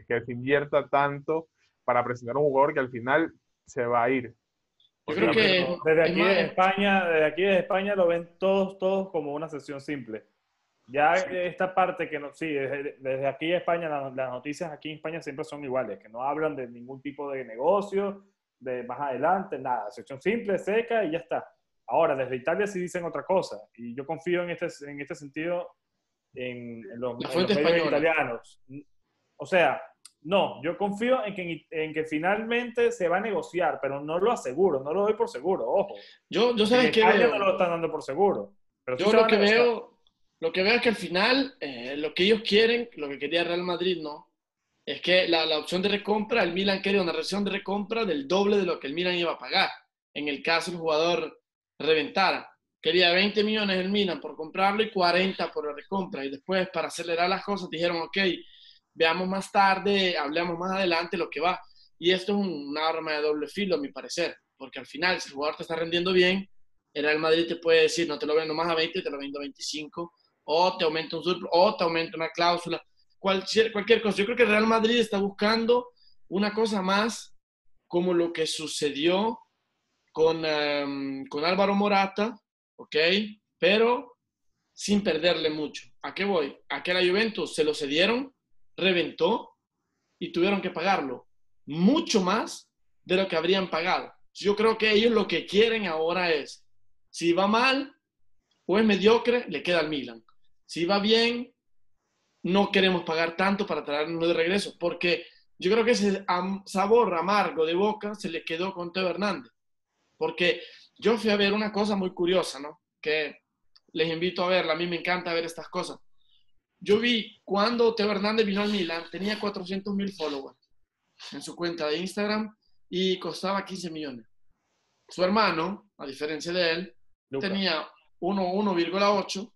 que, se invierta tanto para presentar un jugador que al final se va a ir. Yo creo que desde aquí de España, desde aquí de España lo ven todos, todos como una sesión simple. Ya esta parte que no, sí, desde, aquí de España, las, las, noticias aquí en España siempre son iguales, que no hablan de ningún tipo de negocio, de más adelante, nada, sección simple, seca y ya está. Ahora, desde Italia sí dicen otra cosa, y yo confío en este, en este sentido en, los, medios italianos. O sea, no, yo confío en que, en que finalmente se va a negociar, pero no lo aseguro, no lo doy por seguro, ojo. Yo, yo sabes que no lo están dando por seguro. Pero yo lo que veo, lo que veo es que al final eh, lo que ellos quieren, lo que quería Real Madrid, no, es que la, la, opción de recompra, el Milan quería una reacción de recompra del doble de lo que el Milan iba a pagar. En el caso del jugador reventara. Quería 20 millones el Milan por comprarlo y 40 por la recompra. Y después, para acelerar las cosas, dijeron, ok, veamos más tarde, hablemos más adelante lo que va. Y esto es un, arma de doble filo, a mi parecer, porque al final, si el jugador te está rendiendo bien, el Real Madrid te puede decir, no te lo vendo más a 20, te lo vendo a 25, o te aumenta un surplus, o te aumenta una cláusula, cualquier, cualquier cosa. Yo creo que el Real Madrid está buscando una cosa más como lo que sucedió con, em, con Álvaro Morata, ¿ok? Pero sin perderle mucho. ¿A qué voy? A que la Juventus se lo cedieron, reventó y tuvieron que pagarlo mucho más de lo que habrían pagado. Yo creo que ellos lo que quieren ahora es, si va mal o es mediocre, le queda al Milan. Si va bien, no queremos pagar tanto para traernos de regreso, porque yo creo que ese sabor amargo de boca se le quedó con Teo Hernández. Porque yo fui a ver una cosa muy curiosa, ¿no? Que les invito a verla, a mí me encanta ver estas cosas. Yo vi cuando Teo Hernández vino al Milan, tenía 400 mil followers en su cuenta de Instagram y costaba 15 millones. Su hermano, a diferencia de él, tenía 1,8,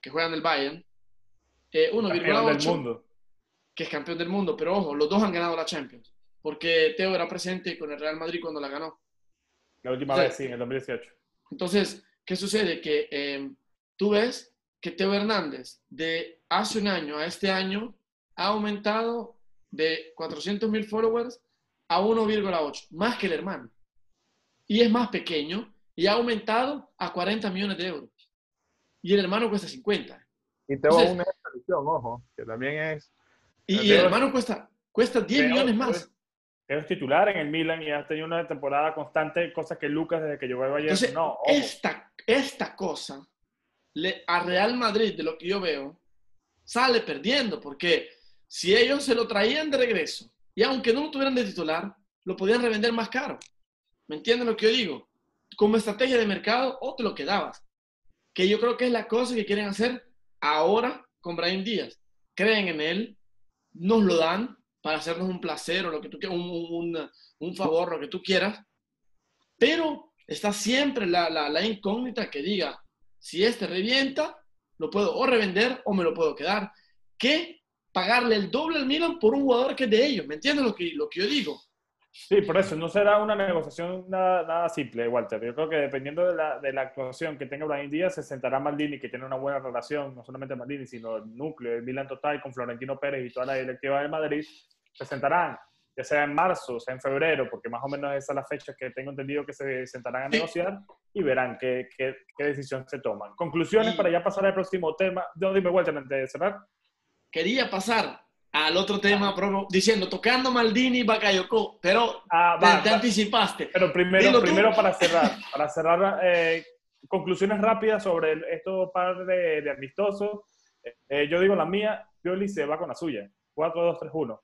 que juega en el Bayern, eh, 1,8, que es campeón del mundo, pero ojo, los dos han ganado la Champions, porque Teo era presente con el Real Madrid cuando la ganó. La última vez, sí, en el 2018. Entonces, ¿qué sucede? Que eh, tú ves que Teo Hernández de hace un año a este año ha aumentado de 400 mil followers a 1,8, más que el hermano. Y es más pequeño y ha aumentado a 40 millones de euros. Y el hermano cuesta 50. Y Teo es una excepción, ojo, que también es... Y, el hermano cuesta, cuesta 10 millones más. Es titular en el Milan y ha tenido una temporada constante, cosa que Lucas desde que llegó a Entonces, no. Esta, esta cosa a Real Madrid, de lo que yo veo, sale perdiendo, porque si ellos se lo traían de regreso y aunque no lo tuvieran de titular, lo podían revender más caro. ¿Me entienden lo que yo digo? Como estrategia de mercado, o te lo quedabas. Que yo creo que es la cosa que quieren hacer ahora con Brian Díaz. Creen en él, nos lo dan para hacernos un placer o lo que tú quieras, un, un, favor, lo que tú quieras. Pero está siempre la, la incógnita que diga, si este revienta, lo puedo o revender o me lo puedo quedar. Que pagarle el doble al Milan por un jugador que es de ellos. ¿Me entiendes lo que, lo que yo digo? Sí, por eso no será una negociación nada, nada simple, Walter. Yo creo que dependiendo de la, de la actuación que tenga Brian Díaz, se sentará Maldini, que tiene una buena relación, no solamente Maldini, sino el núcleo del Milan total con Florentino Pérez y toda la directiva de Madrid, se sentarán ya sea en marzo, sea en febrero, porque más o menos esa es la fecha que tengo entendido que se sentarán a negociar y verán qué, qué, qué decisión se toman. Conclusiones para ya pasar al próximo tema. No, dime vuelta antes de cerrar. Quería pasar al otro tema ah. diciendo tocando Maldini y Bakayoko, pero ah, te, anticipaste. Pero primero, primero para cerrar, para cerrar eh, conclusiones rápidas sobre estos par de, de amistosos. Eh, yo digo la mía, Pioli se va con la suya. 4-2-3-1.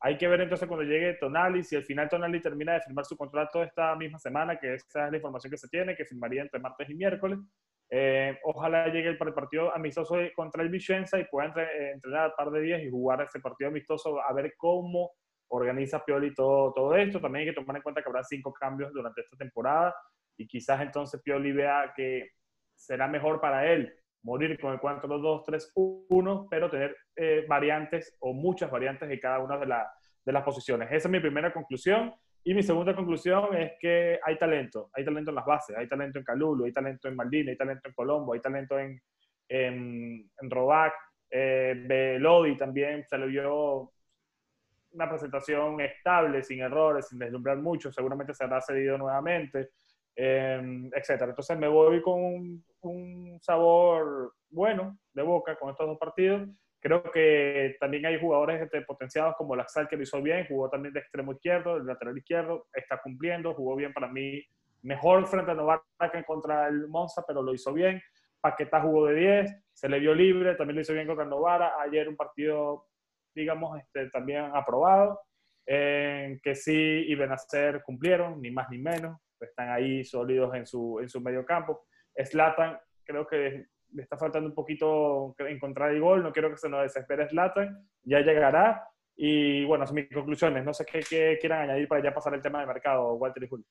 Hay que ver entonces cuando llegue Tonali, si al final Tonali termina de firmar su contrato esta misma semana, que esa es la información que se tiene, que firmaría entre martes y miércoles. Eh, ojalá llegue el, partido amistoso contra el Vicenza y pueda eh, entrenar un par de días y jugar ese partido amistoso a ver cómo organiza Pioli todo, todo esto. También hay que tomar en cuenta que habrá cinco cambios durante esta temporada y quizás entonces Pioli vea que será mejor para él morir con el 4-2-3-1, pero tener eh, variantes o muchas variantes de cada una de, de, las posiciones. Esa es mi primera conclusión. Y mi segunda conclusión es que hay talento, hay talento en las bases, hay talento en Calulu, hay talento en Maldini, hay talento en Colombo, hay talento en, en, en Robac, eh, Belodi también se le dio una presentación estable, sin errores, sin deslumbrar mucho, seguramente se habrá cedido nuevamente. Em, etcétera. Entonces me voy con un, sabor bueno de boca con estos dos partidos. Creo que también hay jugadores este, potenciados como Laxal que lo hizo bien, jugó también de extremo izquierdo, del lateral izquierdo, está cumpliendo, jugó bien para mí, mejor frente a Novara que contra el Monza, pero lo hizo bien. Paqueta jugó de 10, se le vio libre, también lo hizo bien contra Novara. Ayer un partido, digamos, este, también aprobado, en que sí y Benacer cumplieron, ni más ni menos están ahí sólidos en su, en su medio campo. Slatan, creo que le está faltando un poquito encontrar el gol, no quiero que se nos desespere Slatan, ya llegará. Y bueno, son mis conclusiones. No sé qué, qué, quieran añadir para ya pasar el tema de mercado, Walter y Julio.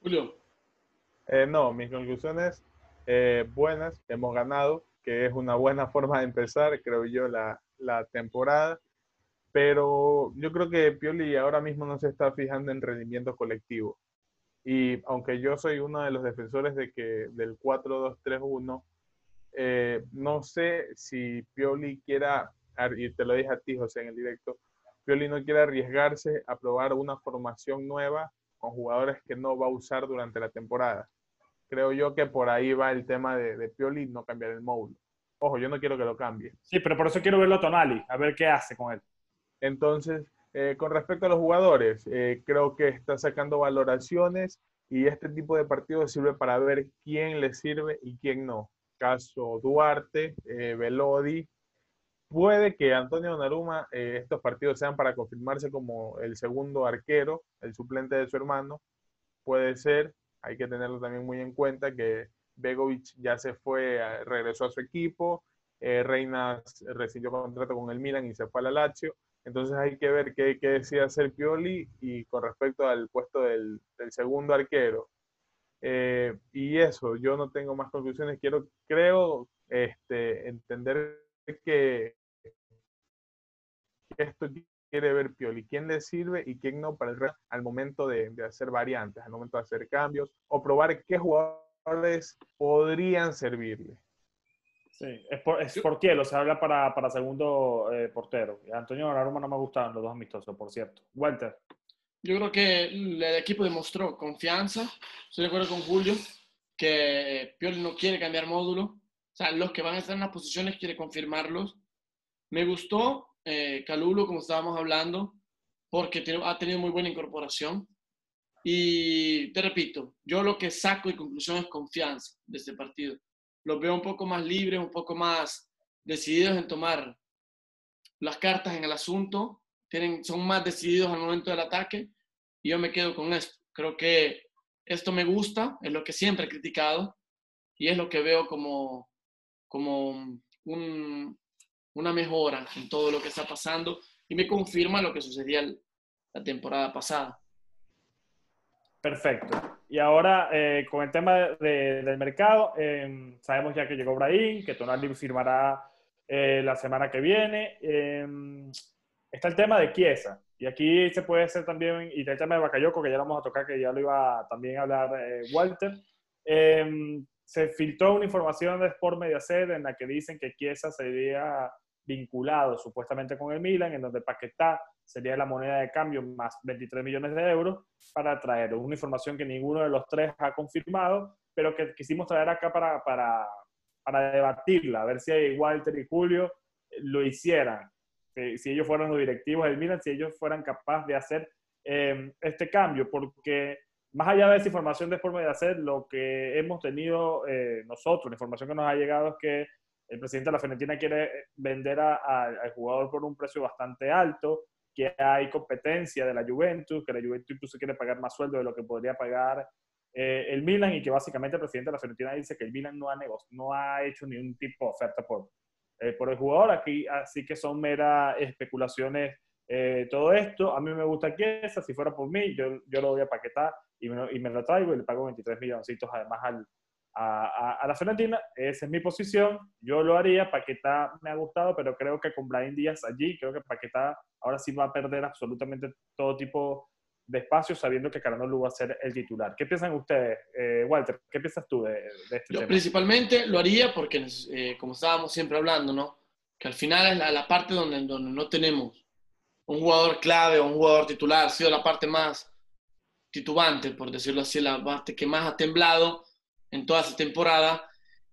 Julio. Eh, no, mis conclusiones eh, buenas, hemos ganado, que es una buena forma de empezar, creo yo, la, la temporada. Pero yo creo que Pioli ahora mismo no se está fijando en rendimiento colectivo. Y aunque yo soy uno de los defensores de que del 4-2-3-1, eh, no sé si Pioli quiera, y te lo dije a ti, José, en el directo, Pioli no quiere arriesgarse a probar una formación nueva con jugadores que no va a usar durante la temporada. Creo yo que por ahí va el tema de, de Pioli no cambiar el módulo. Ojo, yo no quiero que lo cambie. Sí, pero por eso quiero verlo a Tonali, a ver qué hace con él. Entonces, eh, con respecto a los jugadores, eh, creo que está sacando valoraciones y este tipo de partidos sirve para ver quién le sirve y quién no. Caso Duarte, eh, Velodi. Puede que Antonio Naruma estos partidos sean para confirmarse como el segundo arquero, el suplente de su hermano. Puede ser, hay que tenerlo también muy en cuenta que Begovic ya se fue, regresó a su equipo. Reina recibió contrato con el Milan y se fue a la Lazio. Entonces hay que ver qué, qué decide hacer Pioli y con respecto al puesto del, segundo arquero. Eh, y eso, yo no tengo más conclusiones. Quiero, creo, este, entender que, esto quiere ver Pioli, quién le sirve y quién no para el al momento de hacer variantes, al momento de hacer cambios o probar qué jugadores podrían servirle. Sí, es por, es por o se habla para, para segundo eh, portero. Antonio Aroma no me gustan los dos amistosos, por cierto. Walter. Yo creo que el equipo demostró confianza. Estoy de acuerdo con Julio que Pioli no quiere cambiar módulo. O sea, los que van a estar en las posiciones quiere confirmarlos. Me gustó eh, Calulo, como estábamos hablando, porque ha tenido muy buena incorporación. Y te repito, yo lo que saco y conclusión es confianza de este partido. Los veo un poco más libres, un poco más decididos en tomar las cartas en el asunto. Tienen, son más decididos al momento del ataque. Y yo me quedo con esto. Creo que esto me gusta, es lo que siempre he criticado y es lo que veo como, como un, una mejora en todo lo que está pasando y me confirma lo que sucedía la temporada pasada. Perfecto. Y ahora, eh, con el tema del mercado, em, sabemos ya que llegó Brahim, que Tonali firmará eh, la semana que viene. Em, está el tema de Chiesa. Y aquí se puede hacer también, y el tema de Bacayoco, que ya lo vamos a tocar, que ya lo iba también a hablar eh, Walter. Em, se filtró una información de Sport Mediaset en la que dicen que Chiesa sería vinculado supuestamente con el Milan, en donde Paquetá sería la moneda de cambio más 23 millones de euros para traer una información que ninguno de los tres ha confirmado, pero que quisimos traer acá para, para, para debatirla, a ver si Walter y Julio lo hicieran, si ellos fueran los directivos del Milan, si ellos fueran capaces de hacer eh, este cambio, porque más allá de esa información de forma de hacer, lo que hemos tenido eh, nosotros, la información que nos ha llegado es que el presidente de la Fiorentina quiere vender al jugador por un precio bastante alto, que hay competencia de la Juventus, que la Juventus incluso quiere pagar más sueldo de lo que podría pagar eh, el Milan y que básicamente el presidente de la Fiorentina dice que el Milan no ha, no ha hecho ningún tipo de oferta por, eh, por el jugador. Aquí, así que son meras especulaciones eh, todo esto. A mí me gusta Chiesa, si fuera por mí, yo, yo lo voy a paquetar y me, y me lo traigo y le pago 23 milloncitos además al, a, la Fiorentina. Esa es mi posición. Yo lo haría. Paquetá me ha gustado, pero creo que con Brian Díaz allí, creo que Paquetá ahora sí va a perder absolutamente todo tipo de espacio sabiendo que Caranolo va a ser el titular. ¿Qué piensan ustedes, eh, Walter? ¿Qué piensas tú de, este Yo principalmente lo haría porque, eh, como estábamos siempre hablando, ¿no? Que al final es la, parte donde, donde no tenemos un jugador clave o un jugador titular, ha sido la parte más titubante, por decirlo así, la parte que más ha temblado en toda esta temporada.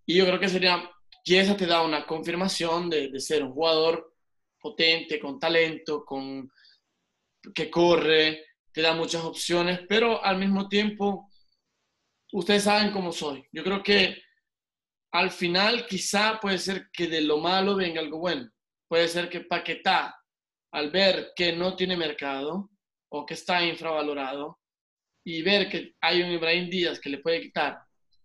Y yo creo que sería, Chiesa te da una confirmación de, de ser un jugador potente, con talento, con, que corre, te da muchas opciones, pero al mismo tiempo, ustedes saben cómo soy. Yo creo que al final quizá puede ser que de lo malo venga algo bueno. Puede ser que Paquetá, al ver que no tiene mercado o que está infravalorado y ver que hay un Ibrahim Díaz que le puede quitar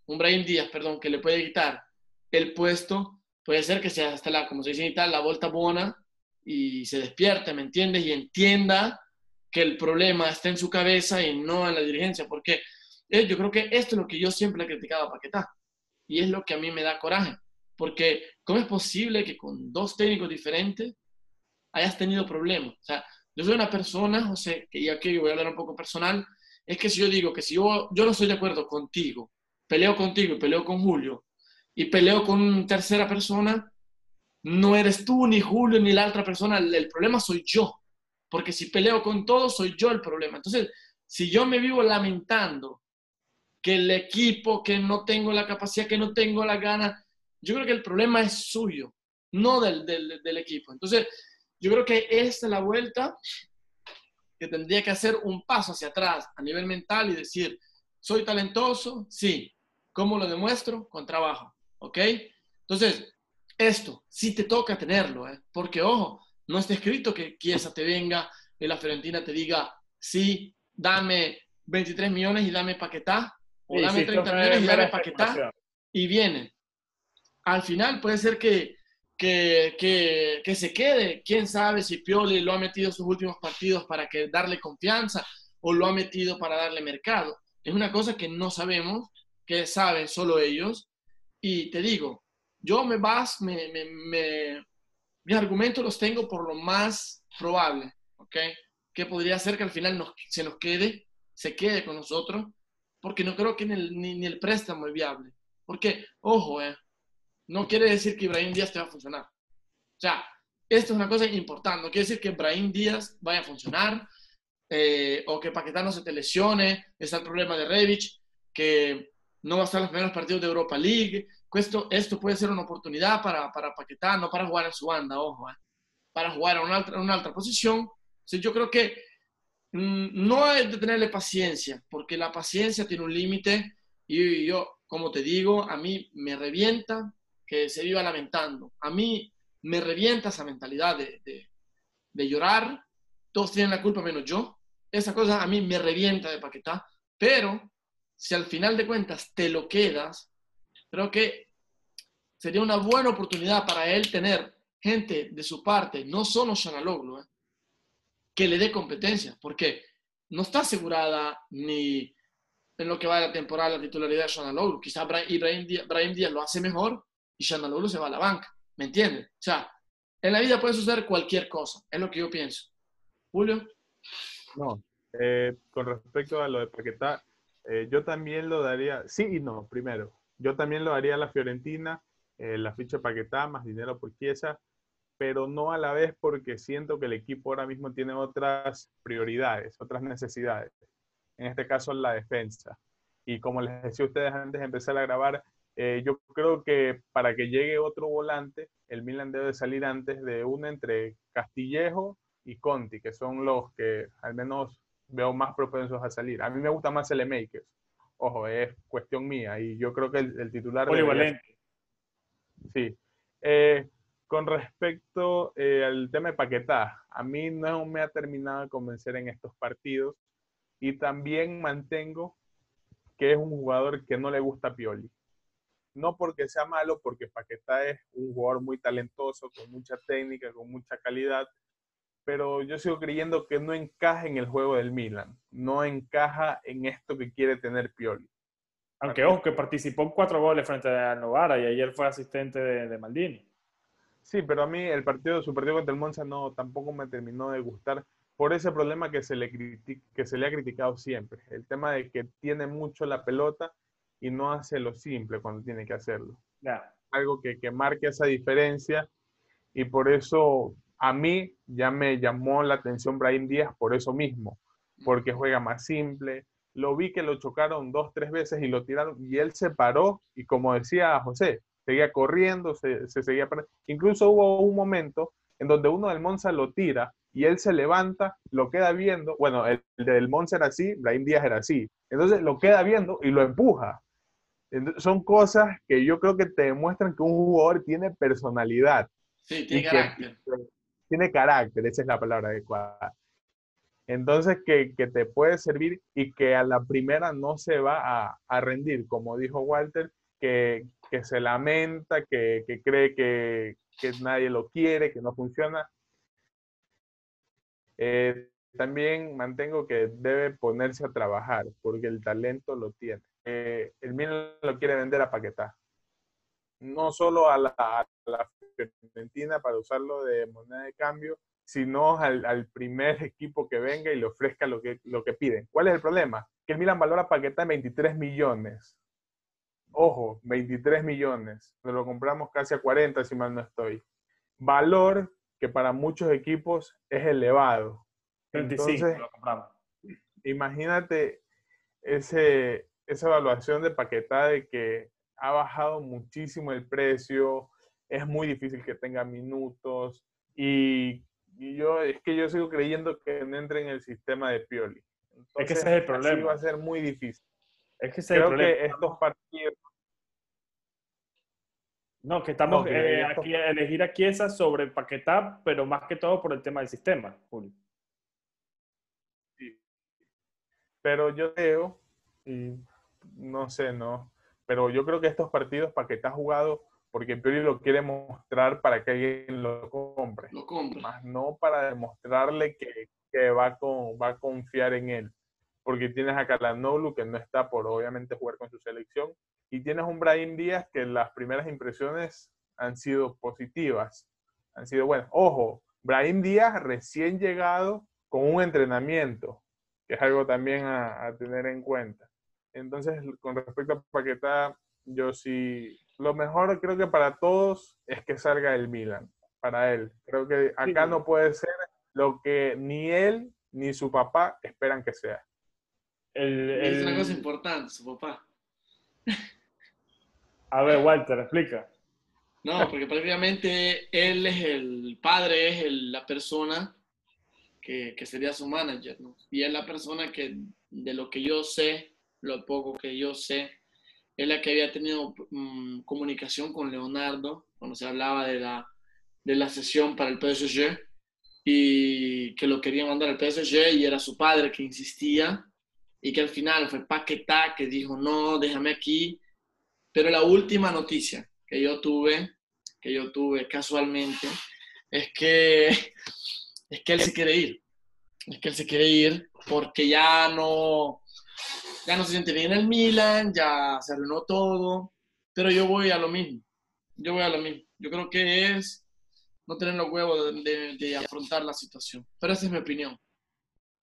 un Brian Díaz, perdón, que le puede quitar el puesto, puede ser que sea hasta la, como se dice en Italia, la vuelta buena y se despierte, ¿me entiendes? Y entienda que el problema está en su cabeza y no en la dirigencia, porque eh, yo creo que esto es lo que yo siempre he criticado a Paquetá y es lo que a mí me da coraje, porque ¿cómo es posible que con dos técnicos diferentes hayas tenido problemas? O sea, yo soy una persona, José, que ya que voy a hablar un poco personal, es que si yo digo que si yo, yo no estoy de acuerdo contigo peleo contigo y peleo con Julio y peleo con tercera persona, no eres tú, ni Julio, ni la otra persona. El, problema soy yo. Porque si peleo con todos, soy yo el problema. Entonces, si yo me vivo lamentando que el equipo, que no tengo la capacidad, que no tengo la gana, yo creo que el problema es suyo, no del, del, del equipo. Entonces, yo creo que esta es la vuelta que tendría que hacer un paso hacia atrás a nivel mental y decir, ¿soy talentoso? Sí. ¿Cómo lo demuestro? Con trabajo, ¿ok? Entonces, esto sí te toca tenerlo, ¿eh? porque ojo, no está escrito que Chiesa te venga y la Fiorentina te diga, sí, dame 23 millones y dame paquetá, o dame 30 millones y dame paquetá, y viene. Al final puede ser que, que, que, que, se quede. Quién sabe si Pioli lo ha metido en sus últimos partidos para que darle confianza o lo ha metido para darle mercado. Es una cosa que no sabemos que saben solo ellos. Y te digo, yo me vas, me, me, mis argumentos los tengo por lo más probable, ¿ok? Que podría ser que al final se nos quede, se quede con nosotros, porque no creo que ni, el préstamo es viable. Porque, ojo, eh, no quiere decir que Ibrahim Díaz te va a funcionar. O sea, esto es una cosa importante. No quiere decir que Ibrahim Díaz vaya a funcionar eh, o que Paquetá no se te lesione. Está el problema de Revich, que no va a estar en los primeros partidos de Europa League. Esto, esto puede ser una oportunidad para, para Paquetá, no para jugar en su banda, ojo, eh, para jugar a una alta, una alta posición. yo creo que mm, no es de tenerle paciencia, porque la paciencia tiene un límite y yo, como te digo, a mí me revienta que se viva lamentando. A mí me revienta esa mentalidad de, de, llorar. Todos tienen la culpa menos yo. Esa cosa a mí me revienta de Paquetá. Pero si al final de cuentas te lo quedas, creo que sería una buena oportunidad para él tener gente de su parte, no solo Shanaloglu, ¿eh? que le dé competencia, porque no está asegurada ni en lo que va de la temporada la titularidad de Shanaloglu. Quizá Ibrahim Díaz lo hace mejor y Shanaloglu se va a la banca. ¿Me entiendes? O sea, en la vida puede suceder cualquier cosa, es lo que yo pienso. Julio. No, eh, con respecto a lo de Paquetá, eh, yo también lo daría, sí y no, primero, yo también lo daría a la Fiorentina, eh, la ficha Paquetá, más dinero por pieza, pero no a la vez porque siento que el equipo ahora mismo tiene otras prioridades, otras necesidades. En este caso, la defensa. Y como les decía a ustedes antes de empezar a grabar, eh, yo creo que para que llegue otro volante, el Milan debe salir antes de uno entre Castillejo y Conti, que son los que al menos veo más propensos a salir. A mí me gusta más el Makers. Ojo, es cuestión mía y yo creo que el, titular... Polivalente. Sí. Eh, con respecto eh, al tema de Paquetá, a mí no me ha terminado de convencer en estos partidos y también mantengo que es un jugador que no le gusta a Pioli no porque sea malo, porque Paquetá es un jugador muy talentoso, con mucha técnica, con mucha calidad, pero yo sigo creyendo que no encaja en el juego del Milan, no encaja en esto que quiere tener Pioli. Aunque ojo, que participó en cuatro goles frente a Novara y ayer fue asistente de, Maldini. Sí, pero a mí el partido, su partido contra el Monza no, tampoco me terminó de gustar por ese problema que se le, que se le ha criticado siempre, el tema de que tiene mucho la pelota y no hace lo simple cuando tiene que hacerlo. Algo que, que marque esa diferencia y por eso a mí ya me llamó la atención Brian Díaz por eso mismo, porque juega más simple. Lo vi que lo chocaron dos, tres veces y lo tiraron y él se paró y como decía José, seguía corriendo, se, se seguía Incluso hubo un momento en donde uno del Monza lo tira y él se levanta, lo queda viendo. Bueno, el, del Monza era así, Brian Díaz era así. Entonces lo queda viendo y lo empuja son cosas que yo creo que te demuestran que un jugador tiene personalidad. Sí, tiene carácter. Tiene carácter, esa es la palabra adecuada. Entonces, que, te puede servir y que a la primera no se va a, rendir, como dijo Walter, que, se lamenta, que, cree que, nadie lo quiere, que no funciona. Eh, también mantengo que debe ponerse a trabajar, porque el talento lo tiene. Eh, el Milan lo quiere vender a Paquetá. No solo a la, a Fiorentina para usarlo de moneda de cambio, sino al, primer equipo que venga y le ofrezca lo que, lo que piden. ¿Cuál es el problema? Que el Milan valora Paquetá en 23 millones. Ojo, 23 millones. Nos lo compramos casi a 40, si mal no estoy. Valor que para muchos equipos es elevado. 25 lo compramos. Imagínate ese, esa evaluación de Paquetá de que ha bajado muchísimo el precio, es muy difícil que tenga minutos y, yo es que yo sigo creyendo que no entre en el sistema de Pioli. es que ese es el problema. va a ser muy difícil. Es que ese Creo es el problema. que estos partidos... No, que estamos eh, aquí a elegir a Chiesa sobre Paquetá, pero más que todo por el tema del sistema, Julio. Sí. Pero yo creo, y no sé, no. Pero yo creo que estos partidos, que está jugado, porque Pioli lo quiere mostrar para que alguien lo compre. Lo compre. Más no para demostrarle que, que va, con, va a confiar en él. Porque tienes a Calanoglu, que no está por obviamente jugar con su selección. Y tienes un Brahim Díaz que las primeras impresiones han sido positivas. Han sido buenas. Ojo, Brahim Díaz recién llegado con un entrenamiento, que es algo también a, a tener en cuenta. Entonces, con respecto a Paquetá, yo sí, lo mejor creo que para todos es que salga el Milan, para él. Creo que acá no puede ser lo que ni él ni su papá esperan que sea. Es una cosa importante, su papá. A ver, Walter, explica. No, porque prácticamente él es el padre, es la persona que, que, sería su manager, ¿no? Y es la persona que, de lo que yo sé, lo poco que yo sé, es la que había tenido mm, comunicación con Leonardo cuando se hablaba de la, de la sesión para el PSG y que lo quería mandar al PSG y era su padre que insistía y que al final fue Paquetá que dijo no, déjame aquí. Pero la última noticia que yo tuve, que yo tuve casualmente, es que, es que él se quiere ir. Es que él se quiere ir porque ya no, ya no se siente bien en el Milan, ya se arruinó todo, pero yo voy a lo mismo, yo voy a lo mismo. Yo creo que es no tener los huevos de, afrontar la situación, pero esa es mi opinión.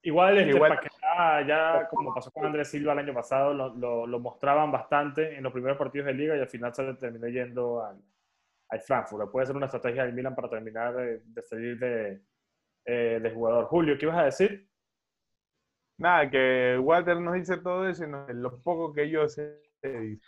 Igual, este, Igual. ya, ya, como pasó con Andrés Silva el año pasado, lo, lo, mostraban bastante en los primeros partidos de liga y al final se terminó yendo al, al Frankfurt. Puede ser una estrategia del Milan para terminar de, de salir de, eh, de jugador. Julio, ¿qué ibas a decir? Nada, que Walter nos dice todo eso y lo poco que yo sé.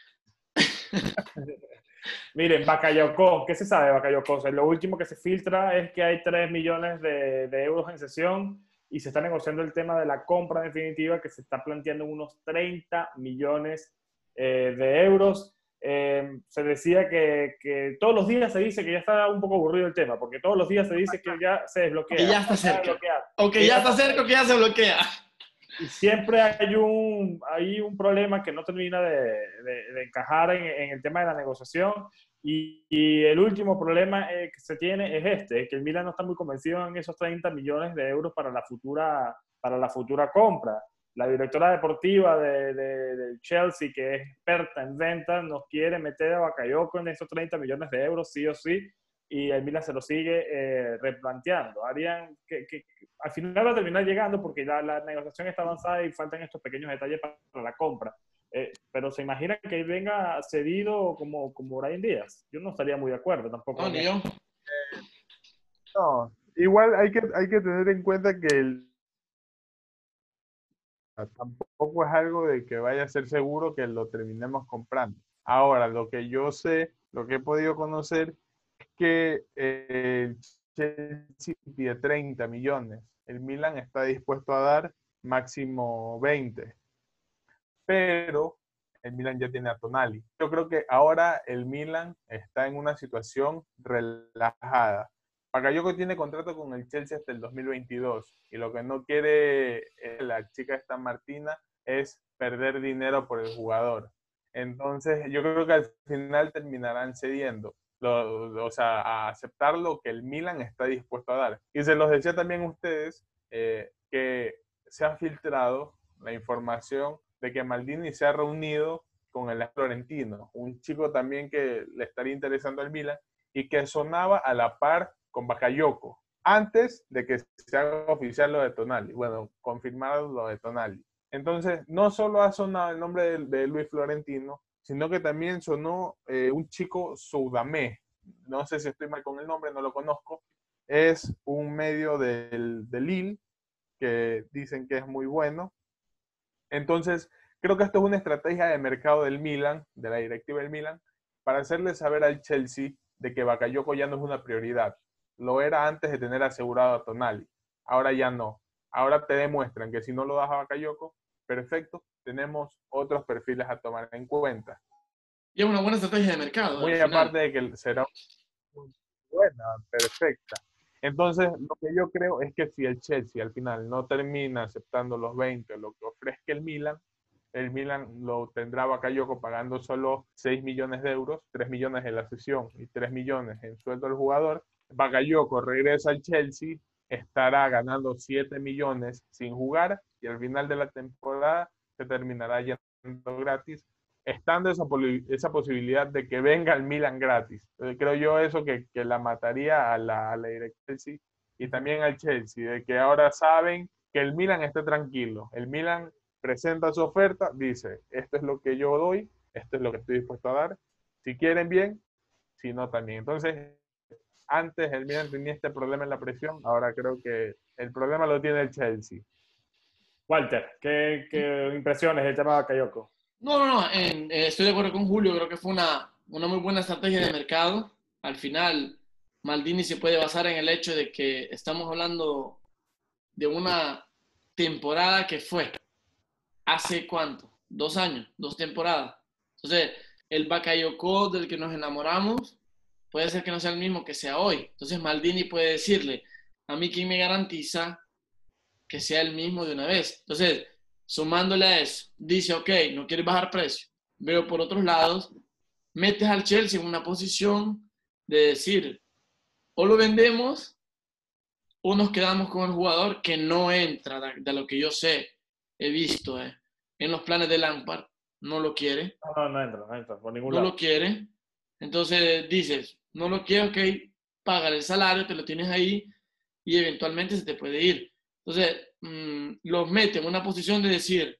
Miren, Bakayoko, ¿qué se sabe de Bakayoko? lo último que se filtra es que hay 3 millones de, euros en sesión y se está negociando el tema de la compra definitiva que se está planteando unos 30 millones eh, de euros. Eh, se decía que, que, todos los días se dice que ya está un poco aburrido el tema, porque todos los días se dice que ya se desbloquea. Que ya está cerca. O que ya está cerca o que ya se bloquea y siempre hay un, hay un problema que no termina de, encajar en, el tema de la negociación. Y, el último problema eh, que se tiene es este, que el Milan no está muy convencido en esos 30 millones de euros para la futura, para la futura compra. La directora deportiva de, de, Chelsea, que es experta en ventas, nos quiere meter a Bakayoko en esos 30 millones de euros, sí o sí, y el Milan se lo sigue eh, replanteando. Harían que, que, al final va a terminar llegando porque ya la negociación está avanzada y faltan estos pequeños detalles para la compra. Eh, pero se imagina que venga cedido como, como Brian Díaz. Yo no estaría muy de acuerdo tampoco. No, ni yo. no, igual hay que, hay que tener en cuenta que el, tampoco es algo de que vaya a ser seguro que lo terminemos comprando. Ahora, lo que yo sé, lo que he podido conocer que el Chelsea pide 30 millones, el Milan está dispuesto a dar máximo 20, pero el Milan ya tiene a Tonali. Yo creo que ahora el Milan está en una situación relajada. Bakayoko tiene contrato con el Chelsea hasta el 2022 y lo que no quiere la chica esta Martina es perder dinero por el jugador. Entonces, yo creo que al final terminarán cediendo o sea, a aceptar lo que el Milan está dispuesto a dar. Y se los decía también a ustedes eh, que se ha filtrado la información de que Maldini se ha reunido con el Florentino, un chico también que le estaría interesando al Milan y que sonaba a la par con Bakayoko, antes de que se haga oficial lo de Tonali. Bueno, confirmado lo de Tonali. Entonces, no solo ha sonado el nombre de Luis Florentino, sino que también sonó eh, un chico Soudamé, no sé si estoy mal con el nombre, no lo conozco, es un medio del, del Lille que dicen que es muy bueno. Entonces, creo que esto es una estrategia de mercado del Milan, de la directiva del Milan, para hacerle saber al Chelsea de que Bakayoko ya no es una prioridad. Lo era antes de tener asegurado a Tonali. Ahora ya no. Ahora te demuestran que si no lo das a Bakayoko, perfecto, tenemos otros perfiles a tomar en cuenta. Y es una buena estrategia de mercado. Muy aparte de que será buena, perfecta. Entonces, lo que yo creo es que si el Chelsea al final no termina aceptando los 20, lo que ofrezca el Milan, el Milan lo tendrá Bakayoko pagando solo 6 millones de euros, 3 millones en la sesión y 3 millones en sueldo del jugador. Bakayoko regresa al Chelsea, estará ganando 7 millones sin jugar y al final de la temporada se terminará yendo gratis, estando esa, esa posibilidad de que venga el Milan gratis. creo yo eso que, que la mataría a la, a la y también al Chelsea, de que ahora saben que el Milan esté tranquilo. El Milan presenta su oferta, dice, esto es lo que yo doy, esto es lo que estoy dispuesto a dar. Si quieren bien, si no también. Entonces, antes el Milan tenía este problema en la presión, ahora creo que el problema lo tiene el Chelsea. Walter, ¿qué, impresiones del tema de Bakayoko? No, no, no, eh, estoy de acuerdo con Julio, creo que fue una, una muy buena estrategia de mercado. Al final, Maldini se puede basar en el hecho de que estamos hablando de una temporada que fue hace cuánto, dos años, dos temporadas. Entonces, el Bakayoko del que nos enamoramos puede ser que no sea el mismo que sea hoy. Entonces, Maldini puede decirle, a mí quién me garantiza que sea el mismo de una vez. Entonces, sumándole a eso, dice, ok, no quieres bajar precio. Veo por otros lados, metes al Chelsea en una posición de decir, o lo vendemos o nos quedamos con el jugador que no entra, de, lo que yo sé, he visto eh, en los planes de Lampard, no lo quiere. No, no, entra, no entra, por ningún No lo quiere. Entonces dices, no lo quiero, ok, paga el salario, te lo tienes ahí y eventualmente se te puede ir. Entonces, mm, los mete en una posición de decir,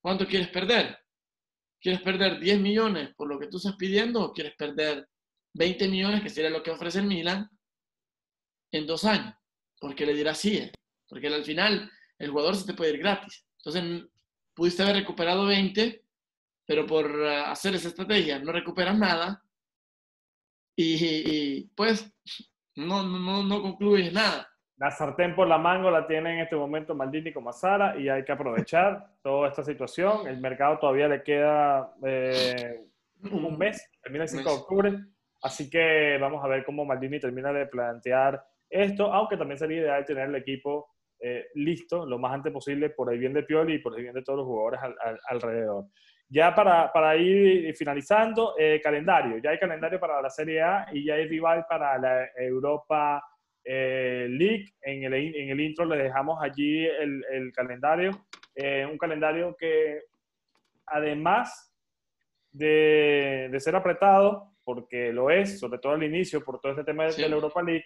¿cuánto quieres perder? ¿Quieres perder 10 millones por lo que tú estás pidiendo o quieres perder 20 millones, que sería lo que ofrece el Milan, en dos años? Porque le dirá sí, ¿eh? porque al final el jugador se te puede ir gratis. Entonces, pudiste haber recuperado 20, pero por eh, hacer esa estrategia no recuperas nada y, pues no, no, no concluyes nada la sartén por la mango la tiene en este momento Maldini como Sara y hay que aprovechar toda esta situación. El mercado todavía le queda eh, un mes, termina el 5 de octubre, así que vamos a ver cómo Maldini termina de plantear esto, aunque también sería ideal tener el equipo eh, listo lo más antes posible por el bien de Pioli y por el bien de todos los jugadores alrededor. Ya para, para ir finalizando, eh, calendario. Ya hay calendario para la Serie A y ya hay rival para la Europa eh, League. En el, en el intro le dejamos allí el, el calendario. Eh, un calendario que además de, de, ser apretado, porque lo es, sobre todo al inicio, por todo este tema de, la Europa League,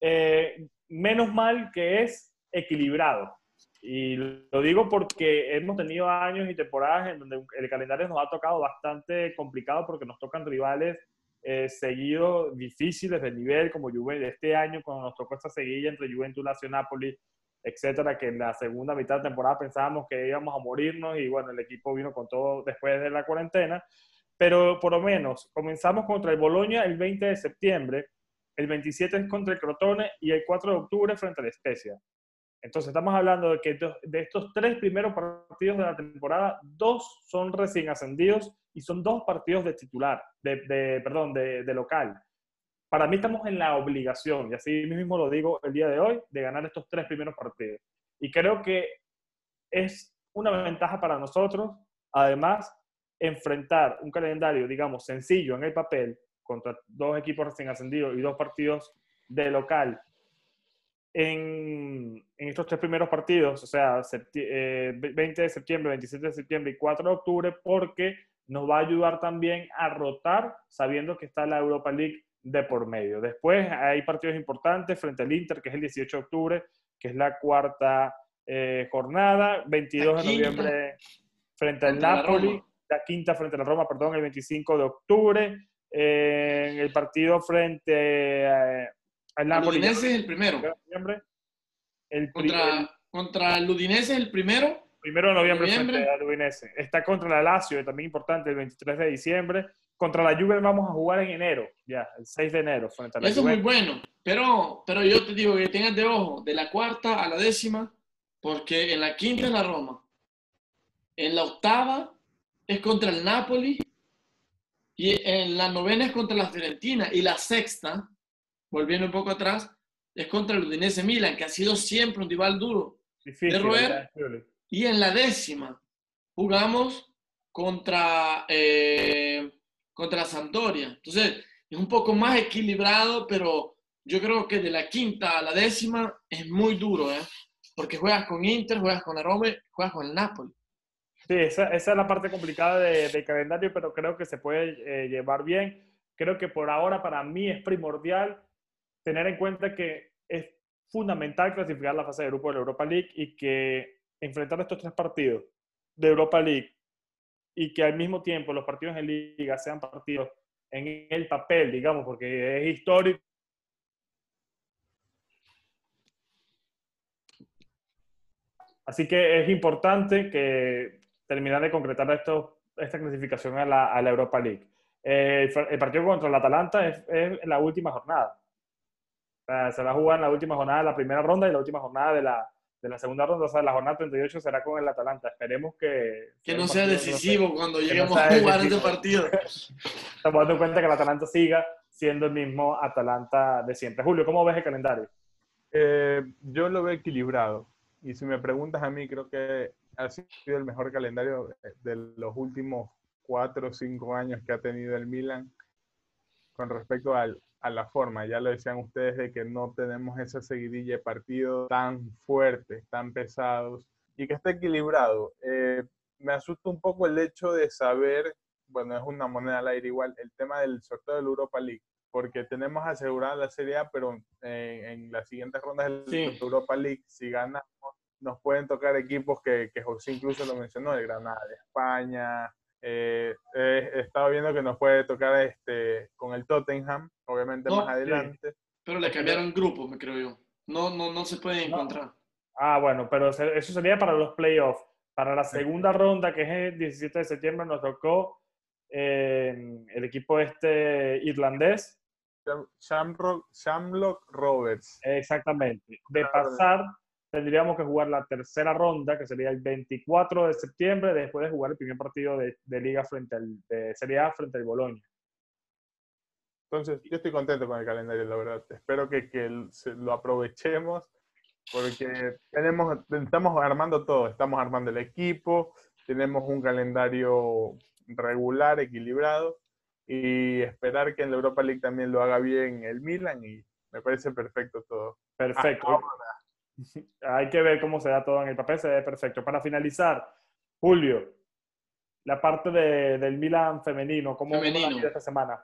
eh, menos mal que es equilibrado. Y lo digo porque hemos tenido años y temporadas en donde el calendario nos ha tocado bastante complicado porque nos tocan rivales eh, seguidos difíciles de nivel, como Juventus, este año cuando nos tocó esta seguilla entre Juventus, Lazio, Napoli, etcétera, que en la segunda mitad de temporada pensábamos que íbamos a morirnos y bueno, el equipo vino con todo después de la cuarentena, pero por lo menos comenzamos contra el Boloña el 20 de septiembre, el 27 es contra el Crotone y el 4 de octubre frente a la Especia. Entonces estamos hablando de que de estos tres primeros partidos de la temporada, dos son recién ascendidos y son dos partidos de titular, de, perdón, de, local. Para mí estamos en la obligación, y así mismo lo digo el día de hoy, de ganar estos tres primeros partidos. Y creo que es una ventaja para nosotros, además, enfrentar un calendario, digamos, sencillo en el papel, contra dos equipos recién ascendidos y dos partidos de local en, en, estos tres primeros partidos, o sea, 20 eh, de septiembre, 27 de septiembre y 4 de octubre, porque nos va a ayudar también a rotar sabiendo que está la Europa League de por medio. Después hay partidos importantes frente al Inter, que es el 18 de octubre, que es la cuarta eh, jornada, 22 de noviembre frente al Napoli, la, quinta frente a la Roma, perdón, el 25 de octubre, eh, el partido frente al Napoli. El Udinese es el primero. El contra, contra el Udinese es el primero Primero de noviembre, frente al Udinese. Está contra la Lazio, también importante, el 23 de diciembre. Contra la Juve vamos a jugar en enero, ya, el 6 de enero. Frente a la Eso es muy bueno, pero, pero yo te digo que tengas de ojo, de la cuarta a la décima, porque en la quinta es la Roma, en la octava es contra el Napoli, y en la novena es contra la Fiorentina, y la sexta, volviendo un poco atrás, es contra el Udinese Milan, que ha sido siempre un rival duro Difícil, de roer. Y en la décima jugamos contra, eh, contra Sampdoria. Entonces, es un poco más equilibrado, pero yo creo que de la quinta a la décima es muy duro, ¿eh? Porque juegas con Inter, juegas con la juegas con el Napoli. Sí, esa, esa es la parte complicada del de calendario, pero creo que se puede eh, llevar bien. Creo que por ahora para mí es primordial tener en cuenta que es fundamental clasificar la fase de grupo de la Europa League y que enfrentar estos tres partidos de Europa League y que al mismo tiempo los partidos en liga sean partidos en el papel, digamos, porque es histórico. Así que es importante que terminar de concretar esto, esta clasificación a la, a la Europa League. Eh, el, partido contra el Atalanta es, es la última jornada. se va a jugar en la última jornada de la primera ronda y la última jornada de la, de la segunda ronda, o sea, la jornada 38 será con el Atalanta. Esperemos que... Que no sea decisivo cuando lleguemos a jugar ese partido. Estamos dando cuenta que el Atalanta siga siendo el mismo Atalanta de siempre. Julio, ¿cómo ves el calendario? Eh, yo lo veo equilibrado. Y si me preguntas a mí, creo que ha sido el mejor calendario de los últimos cuatro o cinco años que ha tenido el Milan con respecto al, a la forma. Ya lo decían ustedes de que no tenemos esa seguidilla de partidos tan fuertes, tan pesados y que esté equilibrado. Eh, me asusta un poco el hecho de saber, bueno, es una moneda al aire igual, el tema del sorteo del Europa League, porque tenemos asegurada la Serie A, pero en las siguientes rondas del Europa League, si ganamos, nos pueden tocar equipos que, que José incluso lo mencionó, el Granada de España, eh, he estado viendo que nos puede tocar este, con el Tottenham, obviamente más adelante. Pero le cambiaron grupo, me creo yo. No, no, no se puede encontrar. Ah, bueno, pero eso sería para los playoffs. Para la segunda ronda, que es el 17 de septiembre, nos tocó eh, el equipo este irlandés. Shamrock, Shamrock Roberts. Exactamente. De pasar tendríamos que jugar la tercera ronda, que sería el 24 de septiembre, después de jugar el primer partido de, liga frente al, de Serie A frente al Boloña. Entonces, yo estoy contento con el calendario, la verdad. Espero que, lo aprovechemos porque tenemos, estamos armando todo. Estamos armando el equipo, tenemos un calendario regular, equilibrado y esperar que en la Europa League también lo haga bien el Milan y me parece perfecto todo. Perfecto. Hay que ver cómo se da todo en el papel, se ve perfecto. Para finalizar, Julio, la parte del Milan femenino, ¿cómo femenino. esta semana?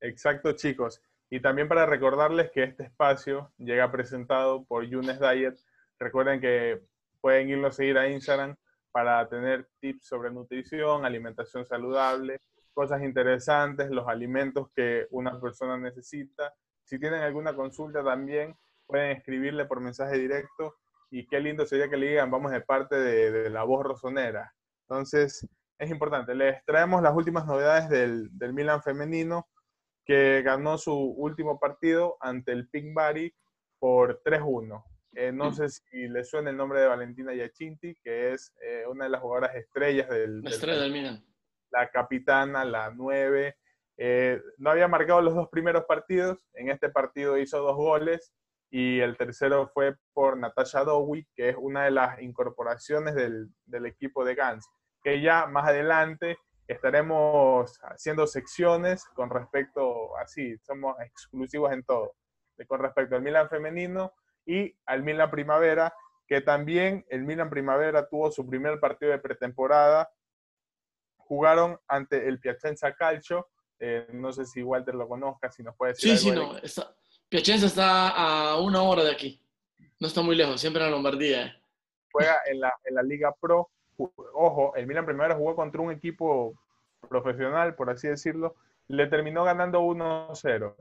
Exacto, chicos. Y también para recordarles que este espacio llega presentado por Yunes Diet. Recuerden que pueden irlo a seguir a Instagram para tener tips sobre nutrición, alimentación saludable, cosas interesantes, los alimentos que una persona necesita. Si tienen alguna consulta también, pueden escribirle por mensaje directo y qué lindo sería que le digan, vamos de parte de, la voz rosonera. Entonces, es importante. Les traemos las últimas novedades del, del Milan femenino, que ganó su último partido ante el Pink Bari por 3-1. Eh, no sé si le suena el nombre de Valentina Giacinti, que es eh, una de las jugadoras estrellas del, la estrella del Milan. La capitana, la 9. Eh, no había marcado los dos primeros partidos. En este partido hizo dos goles y el tercero fue por Natasha Dowie, que es una de las incorporaciones del, del, equipo de Gans, que ya más adelante estaremos haciendo secciones con respecto, así, somos exclusivos en todo, con respecto al Milan femenino y al Milan primavera, que también el Milan primavera tuvo su primer partido de pretemporada, jugaron ante el Piacenza Calcio, eh, no sé si Walter lo conozca, si nos puede decir. Sí, sí, no, Piacenza está a una hora de aquí. No está muy lejos, siempre en la Lombardía. Eh. Juega en la, en la Liga Pro. Ojo, el Milan primero jugó contra un equipo profesional, por así decirlo. Le terminó ganando 1-0.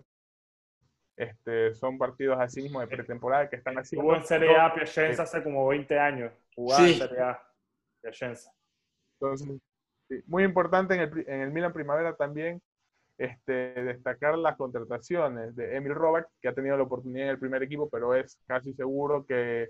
Este, son partidos así mismo de pretemporada que están así. Jugó en Serie A Piacenza hace como 20 años. Jugaba en Serie A Piacenza. Entonces, muy importante en el, en el Milan Primavera también este, destacar las contrataciones de Emil Robert, que ha tenido la oportunidad en el primer equipo, pero es casi seguro que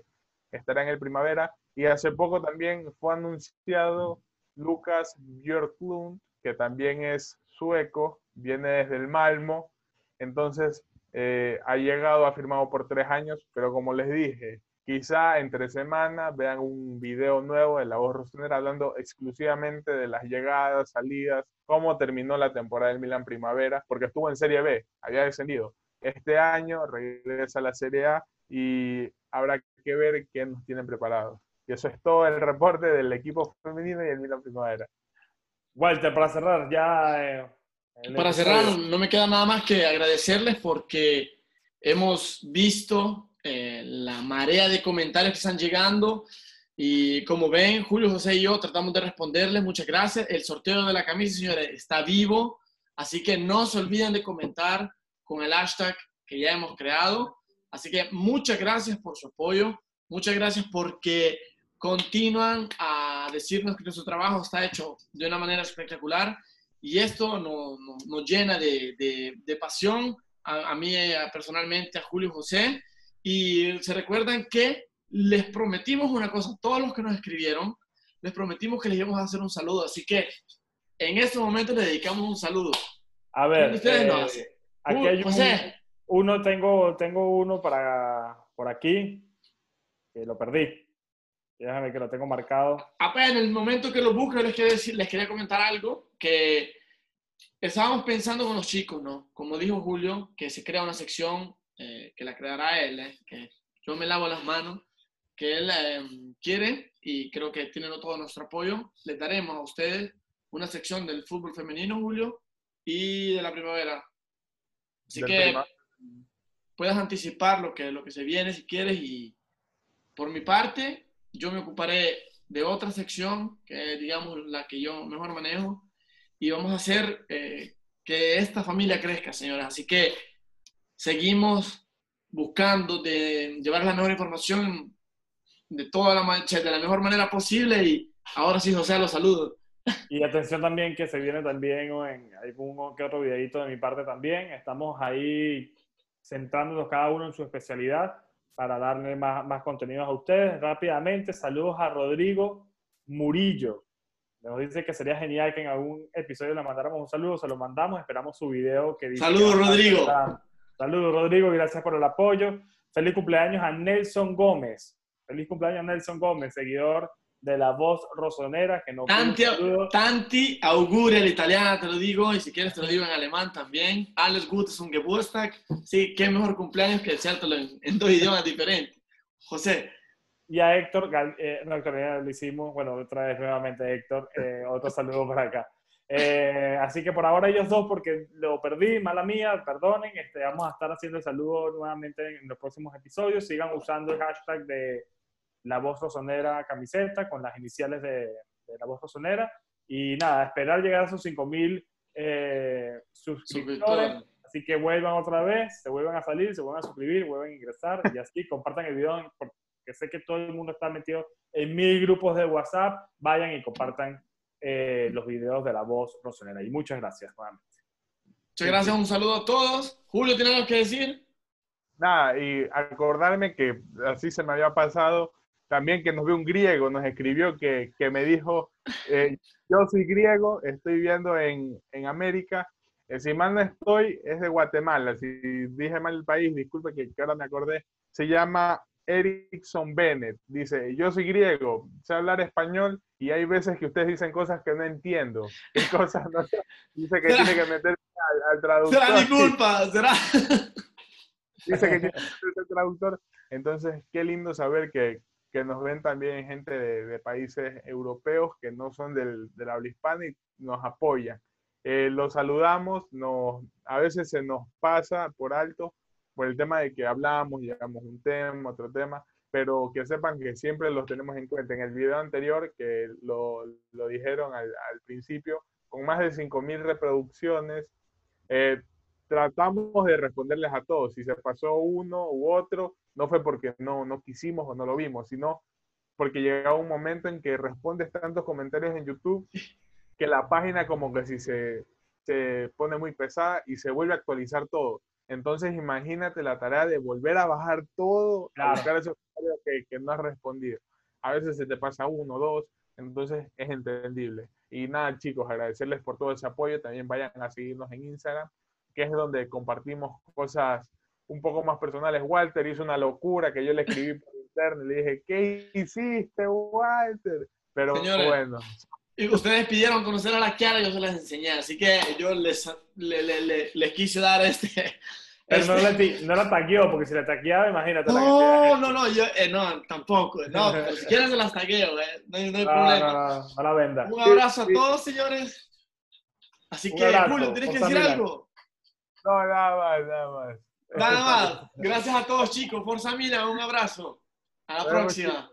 estará en el primavera. Y hace poco también fue anunciado Lucas Björklund, que también es sueco, viene desde el Malmo. Entonces, eh, ha llegado, ha firmado por tres años, pero como les dije, Quizá entre semanas vean un video nuevo de La Voz Rosonera hablando exclusivamente de las llegadas, salidas, cómo terminó la temporada del Milan Primavera, porque estuvo en Serie B, había descendido. Este año regresa a la Serie A y habrá que ver qué nos tienen preparado. Y eso es todo el reporte del equipo femenino y el Milan Primavera. Walter, para cerrar, ya... Eh, para cerrar, no me queda nada más que agradecerles porque hemos visto eh, la marea de comentarios que están llegando. Y como ven, Julio, José y yo tratamos de responderles. Muchas gracias. El sorteo de la camisa, señores, está vivo. Así que no se olviden de comentar con el hashtag que ya hemos creado. Así que muchas gracias por su apoyo. Muchas gracias porque continúan a decirnos que nuestro trabajo está hecho de una manera espectacular y esto nos, nos, llena de, de, pasión a, a mí personalmente, a Julio José. Y se recuerdan que les prometimos una cosa, todos los que nos escribieron, les prometimos que les íbamos a hacer un saludo. Así que en este momento les dedicamos un saludo. A ver, eh, aquí hay José. uno, tengo, tengo uno para por aquí, que lo perdí. Déjame que lo tengo marcado. Apenas en el momento que lo busque, les quería, decir, les quería comentar algo que estábamos pensando con los chicos, ¿no? Como dijo Julio, que se crea una sección eh, que la creará él, eh, que yo me lavo las manos, que él eh, quiere y creo que tienen todo nuestro apoyo. Les daremos a ustedes una sección del fútbol femenino, Julio, y de la primavera. Así que puedas anticipar lo que, lo que se viene si quieres y por mi parte yo me ocuparé de otra sección, que digamos, la que yo mejor manejo, y vamos a hacer eh, que esta familia crezca, señoras. Así que seguimos buscando de llevar la mejor información de toda la, de la mejor manera posible y ahora sí, José, los saludo. Y atención también que se viene también en algún que otro videito de mi parte también. Estamos ahí centrándonos cada uno en su especialidad para darle más, más contenidos a ustedes. Rápidamente, saludos a Rodrigo Murillo. Nos dice que sería genial que en algún episodio le mandáramos un saludo, se lo mandamos, esperamos su video que dice... Saludos, Rodrigo. Saludos, Rodrigo, gracias por el apoyo. Feliz cumpleaños a Nelson Gómez. Feliz cumpleaños Nelson Gómez, seguidor de la voz rosonera que no tanti, tanti auguri al italiano, te lo digo, y si quieres te lo digo en alemán también. Alles Gutes un Geburtstag. Sí, qué mejor cumpleaños que deseártelo en, en dos idiomas diferentes. José. Y a Héctor, eh, no, Héctor, ya lo hicimos, bueno, otra vez nuevamente Héctor, eh, otro saludo por acá. Eh, así que por ahora ellos dos, porque lo perdí, mala mía, perdonen, este, vamos a estar haciendo el saludo nuevamente en los próximos episodios. Sigan usando el hashtag de la voz rosonera camiseta con las iniciales de, la voz rosonera. Y nada, esperar llegar a esos 5000 eh, suscriptores. Así que vuelvan otra vez, se vuelvan a salir, se vuelvan a suscribir, vuelvan a ingresar y así compartan el video porque sé que todo el mundo está metido en mil grupos de WhatsApp. Vayan y compartan eh, los videos de la voz rosonera. Y muchas gracias nuevamente. Muchas gracias, un saludo a todos. Julio, ¿tiene algo que decir? Nada, y acordarme que así se me había pasado también que nos ve un griego, nos escribió que, que me dijo, eh, yo soy griego, estoy viviendo en, en América, eh, si mal no estoy, es de Guatemala, si dije mal el país, disculpe que, ahora me acordé, se llama Erickson Bennett, dice, yo soy griego, sé hablar español y hay veces que ustedes dicen cosas que no entiendo, ¿qué cosas no Dice que tiene que meter al, traductor. Será disculpa, será... Dice que tiene que meterse al traductor, entonces qué lindo saber que, que nos ven también gente de, países europeos que no son del, del habla hispana y nos apoyan. Eh, los saludamos, nos, a veces se nos pasa por alto por el tema de que hablamos, llegamos un tema, otro tema, pero que sepan que siempre los tenemos en cuenta. En el video anterior, que lo, lo dijeron al, al, principio, con más de 5.000 reproducciones, eh, tratamos de responderles a todos. Si se pasó uno u otro, no fue porque no, no quisimos o no lo vimos, sino porque llega un momento en que respondes tantos comentarios en YouTube que la página como que si se, se pone muy pesada y se vuelve a actualizar todo. Entonces imagínate la tarea de volver a bajar todo, a buscar esos comentarios que, que no has respondido. A veces se te pasa uno, dos, entonces es entendible. Y nada, chicos, agradecerles por todo ese apoyo. También vayan a seguirnos en Instagram, que es donde compartimos cosas un poco más personales. Walter hizo una locura que yo le escribí por internet, le dije, ¿qué hiciste, Walter? Pero bueno. Y ustedes pidieron conocer a la Kiara, yo se las enseñé, así que yo les, les, quise dar este... Pero no, le, no la taqueó, porque si la taqueaba, imagínate. No, la no, no, yo, eh, no, tampoco. No, pero si quieren se las taqueo, eh, no, hay, no problema. No, la venda. Un abrazo a todos, señores. Así que, Julio, ¿tienes que decir algo? No, nada más, nada más. Nada más. Gracias a todos, chicos. Forza Milan, un abrazo. A la próxima.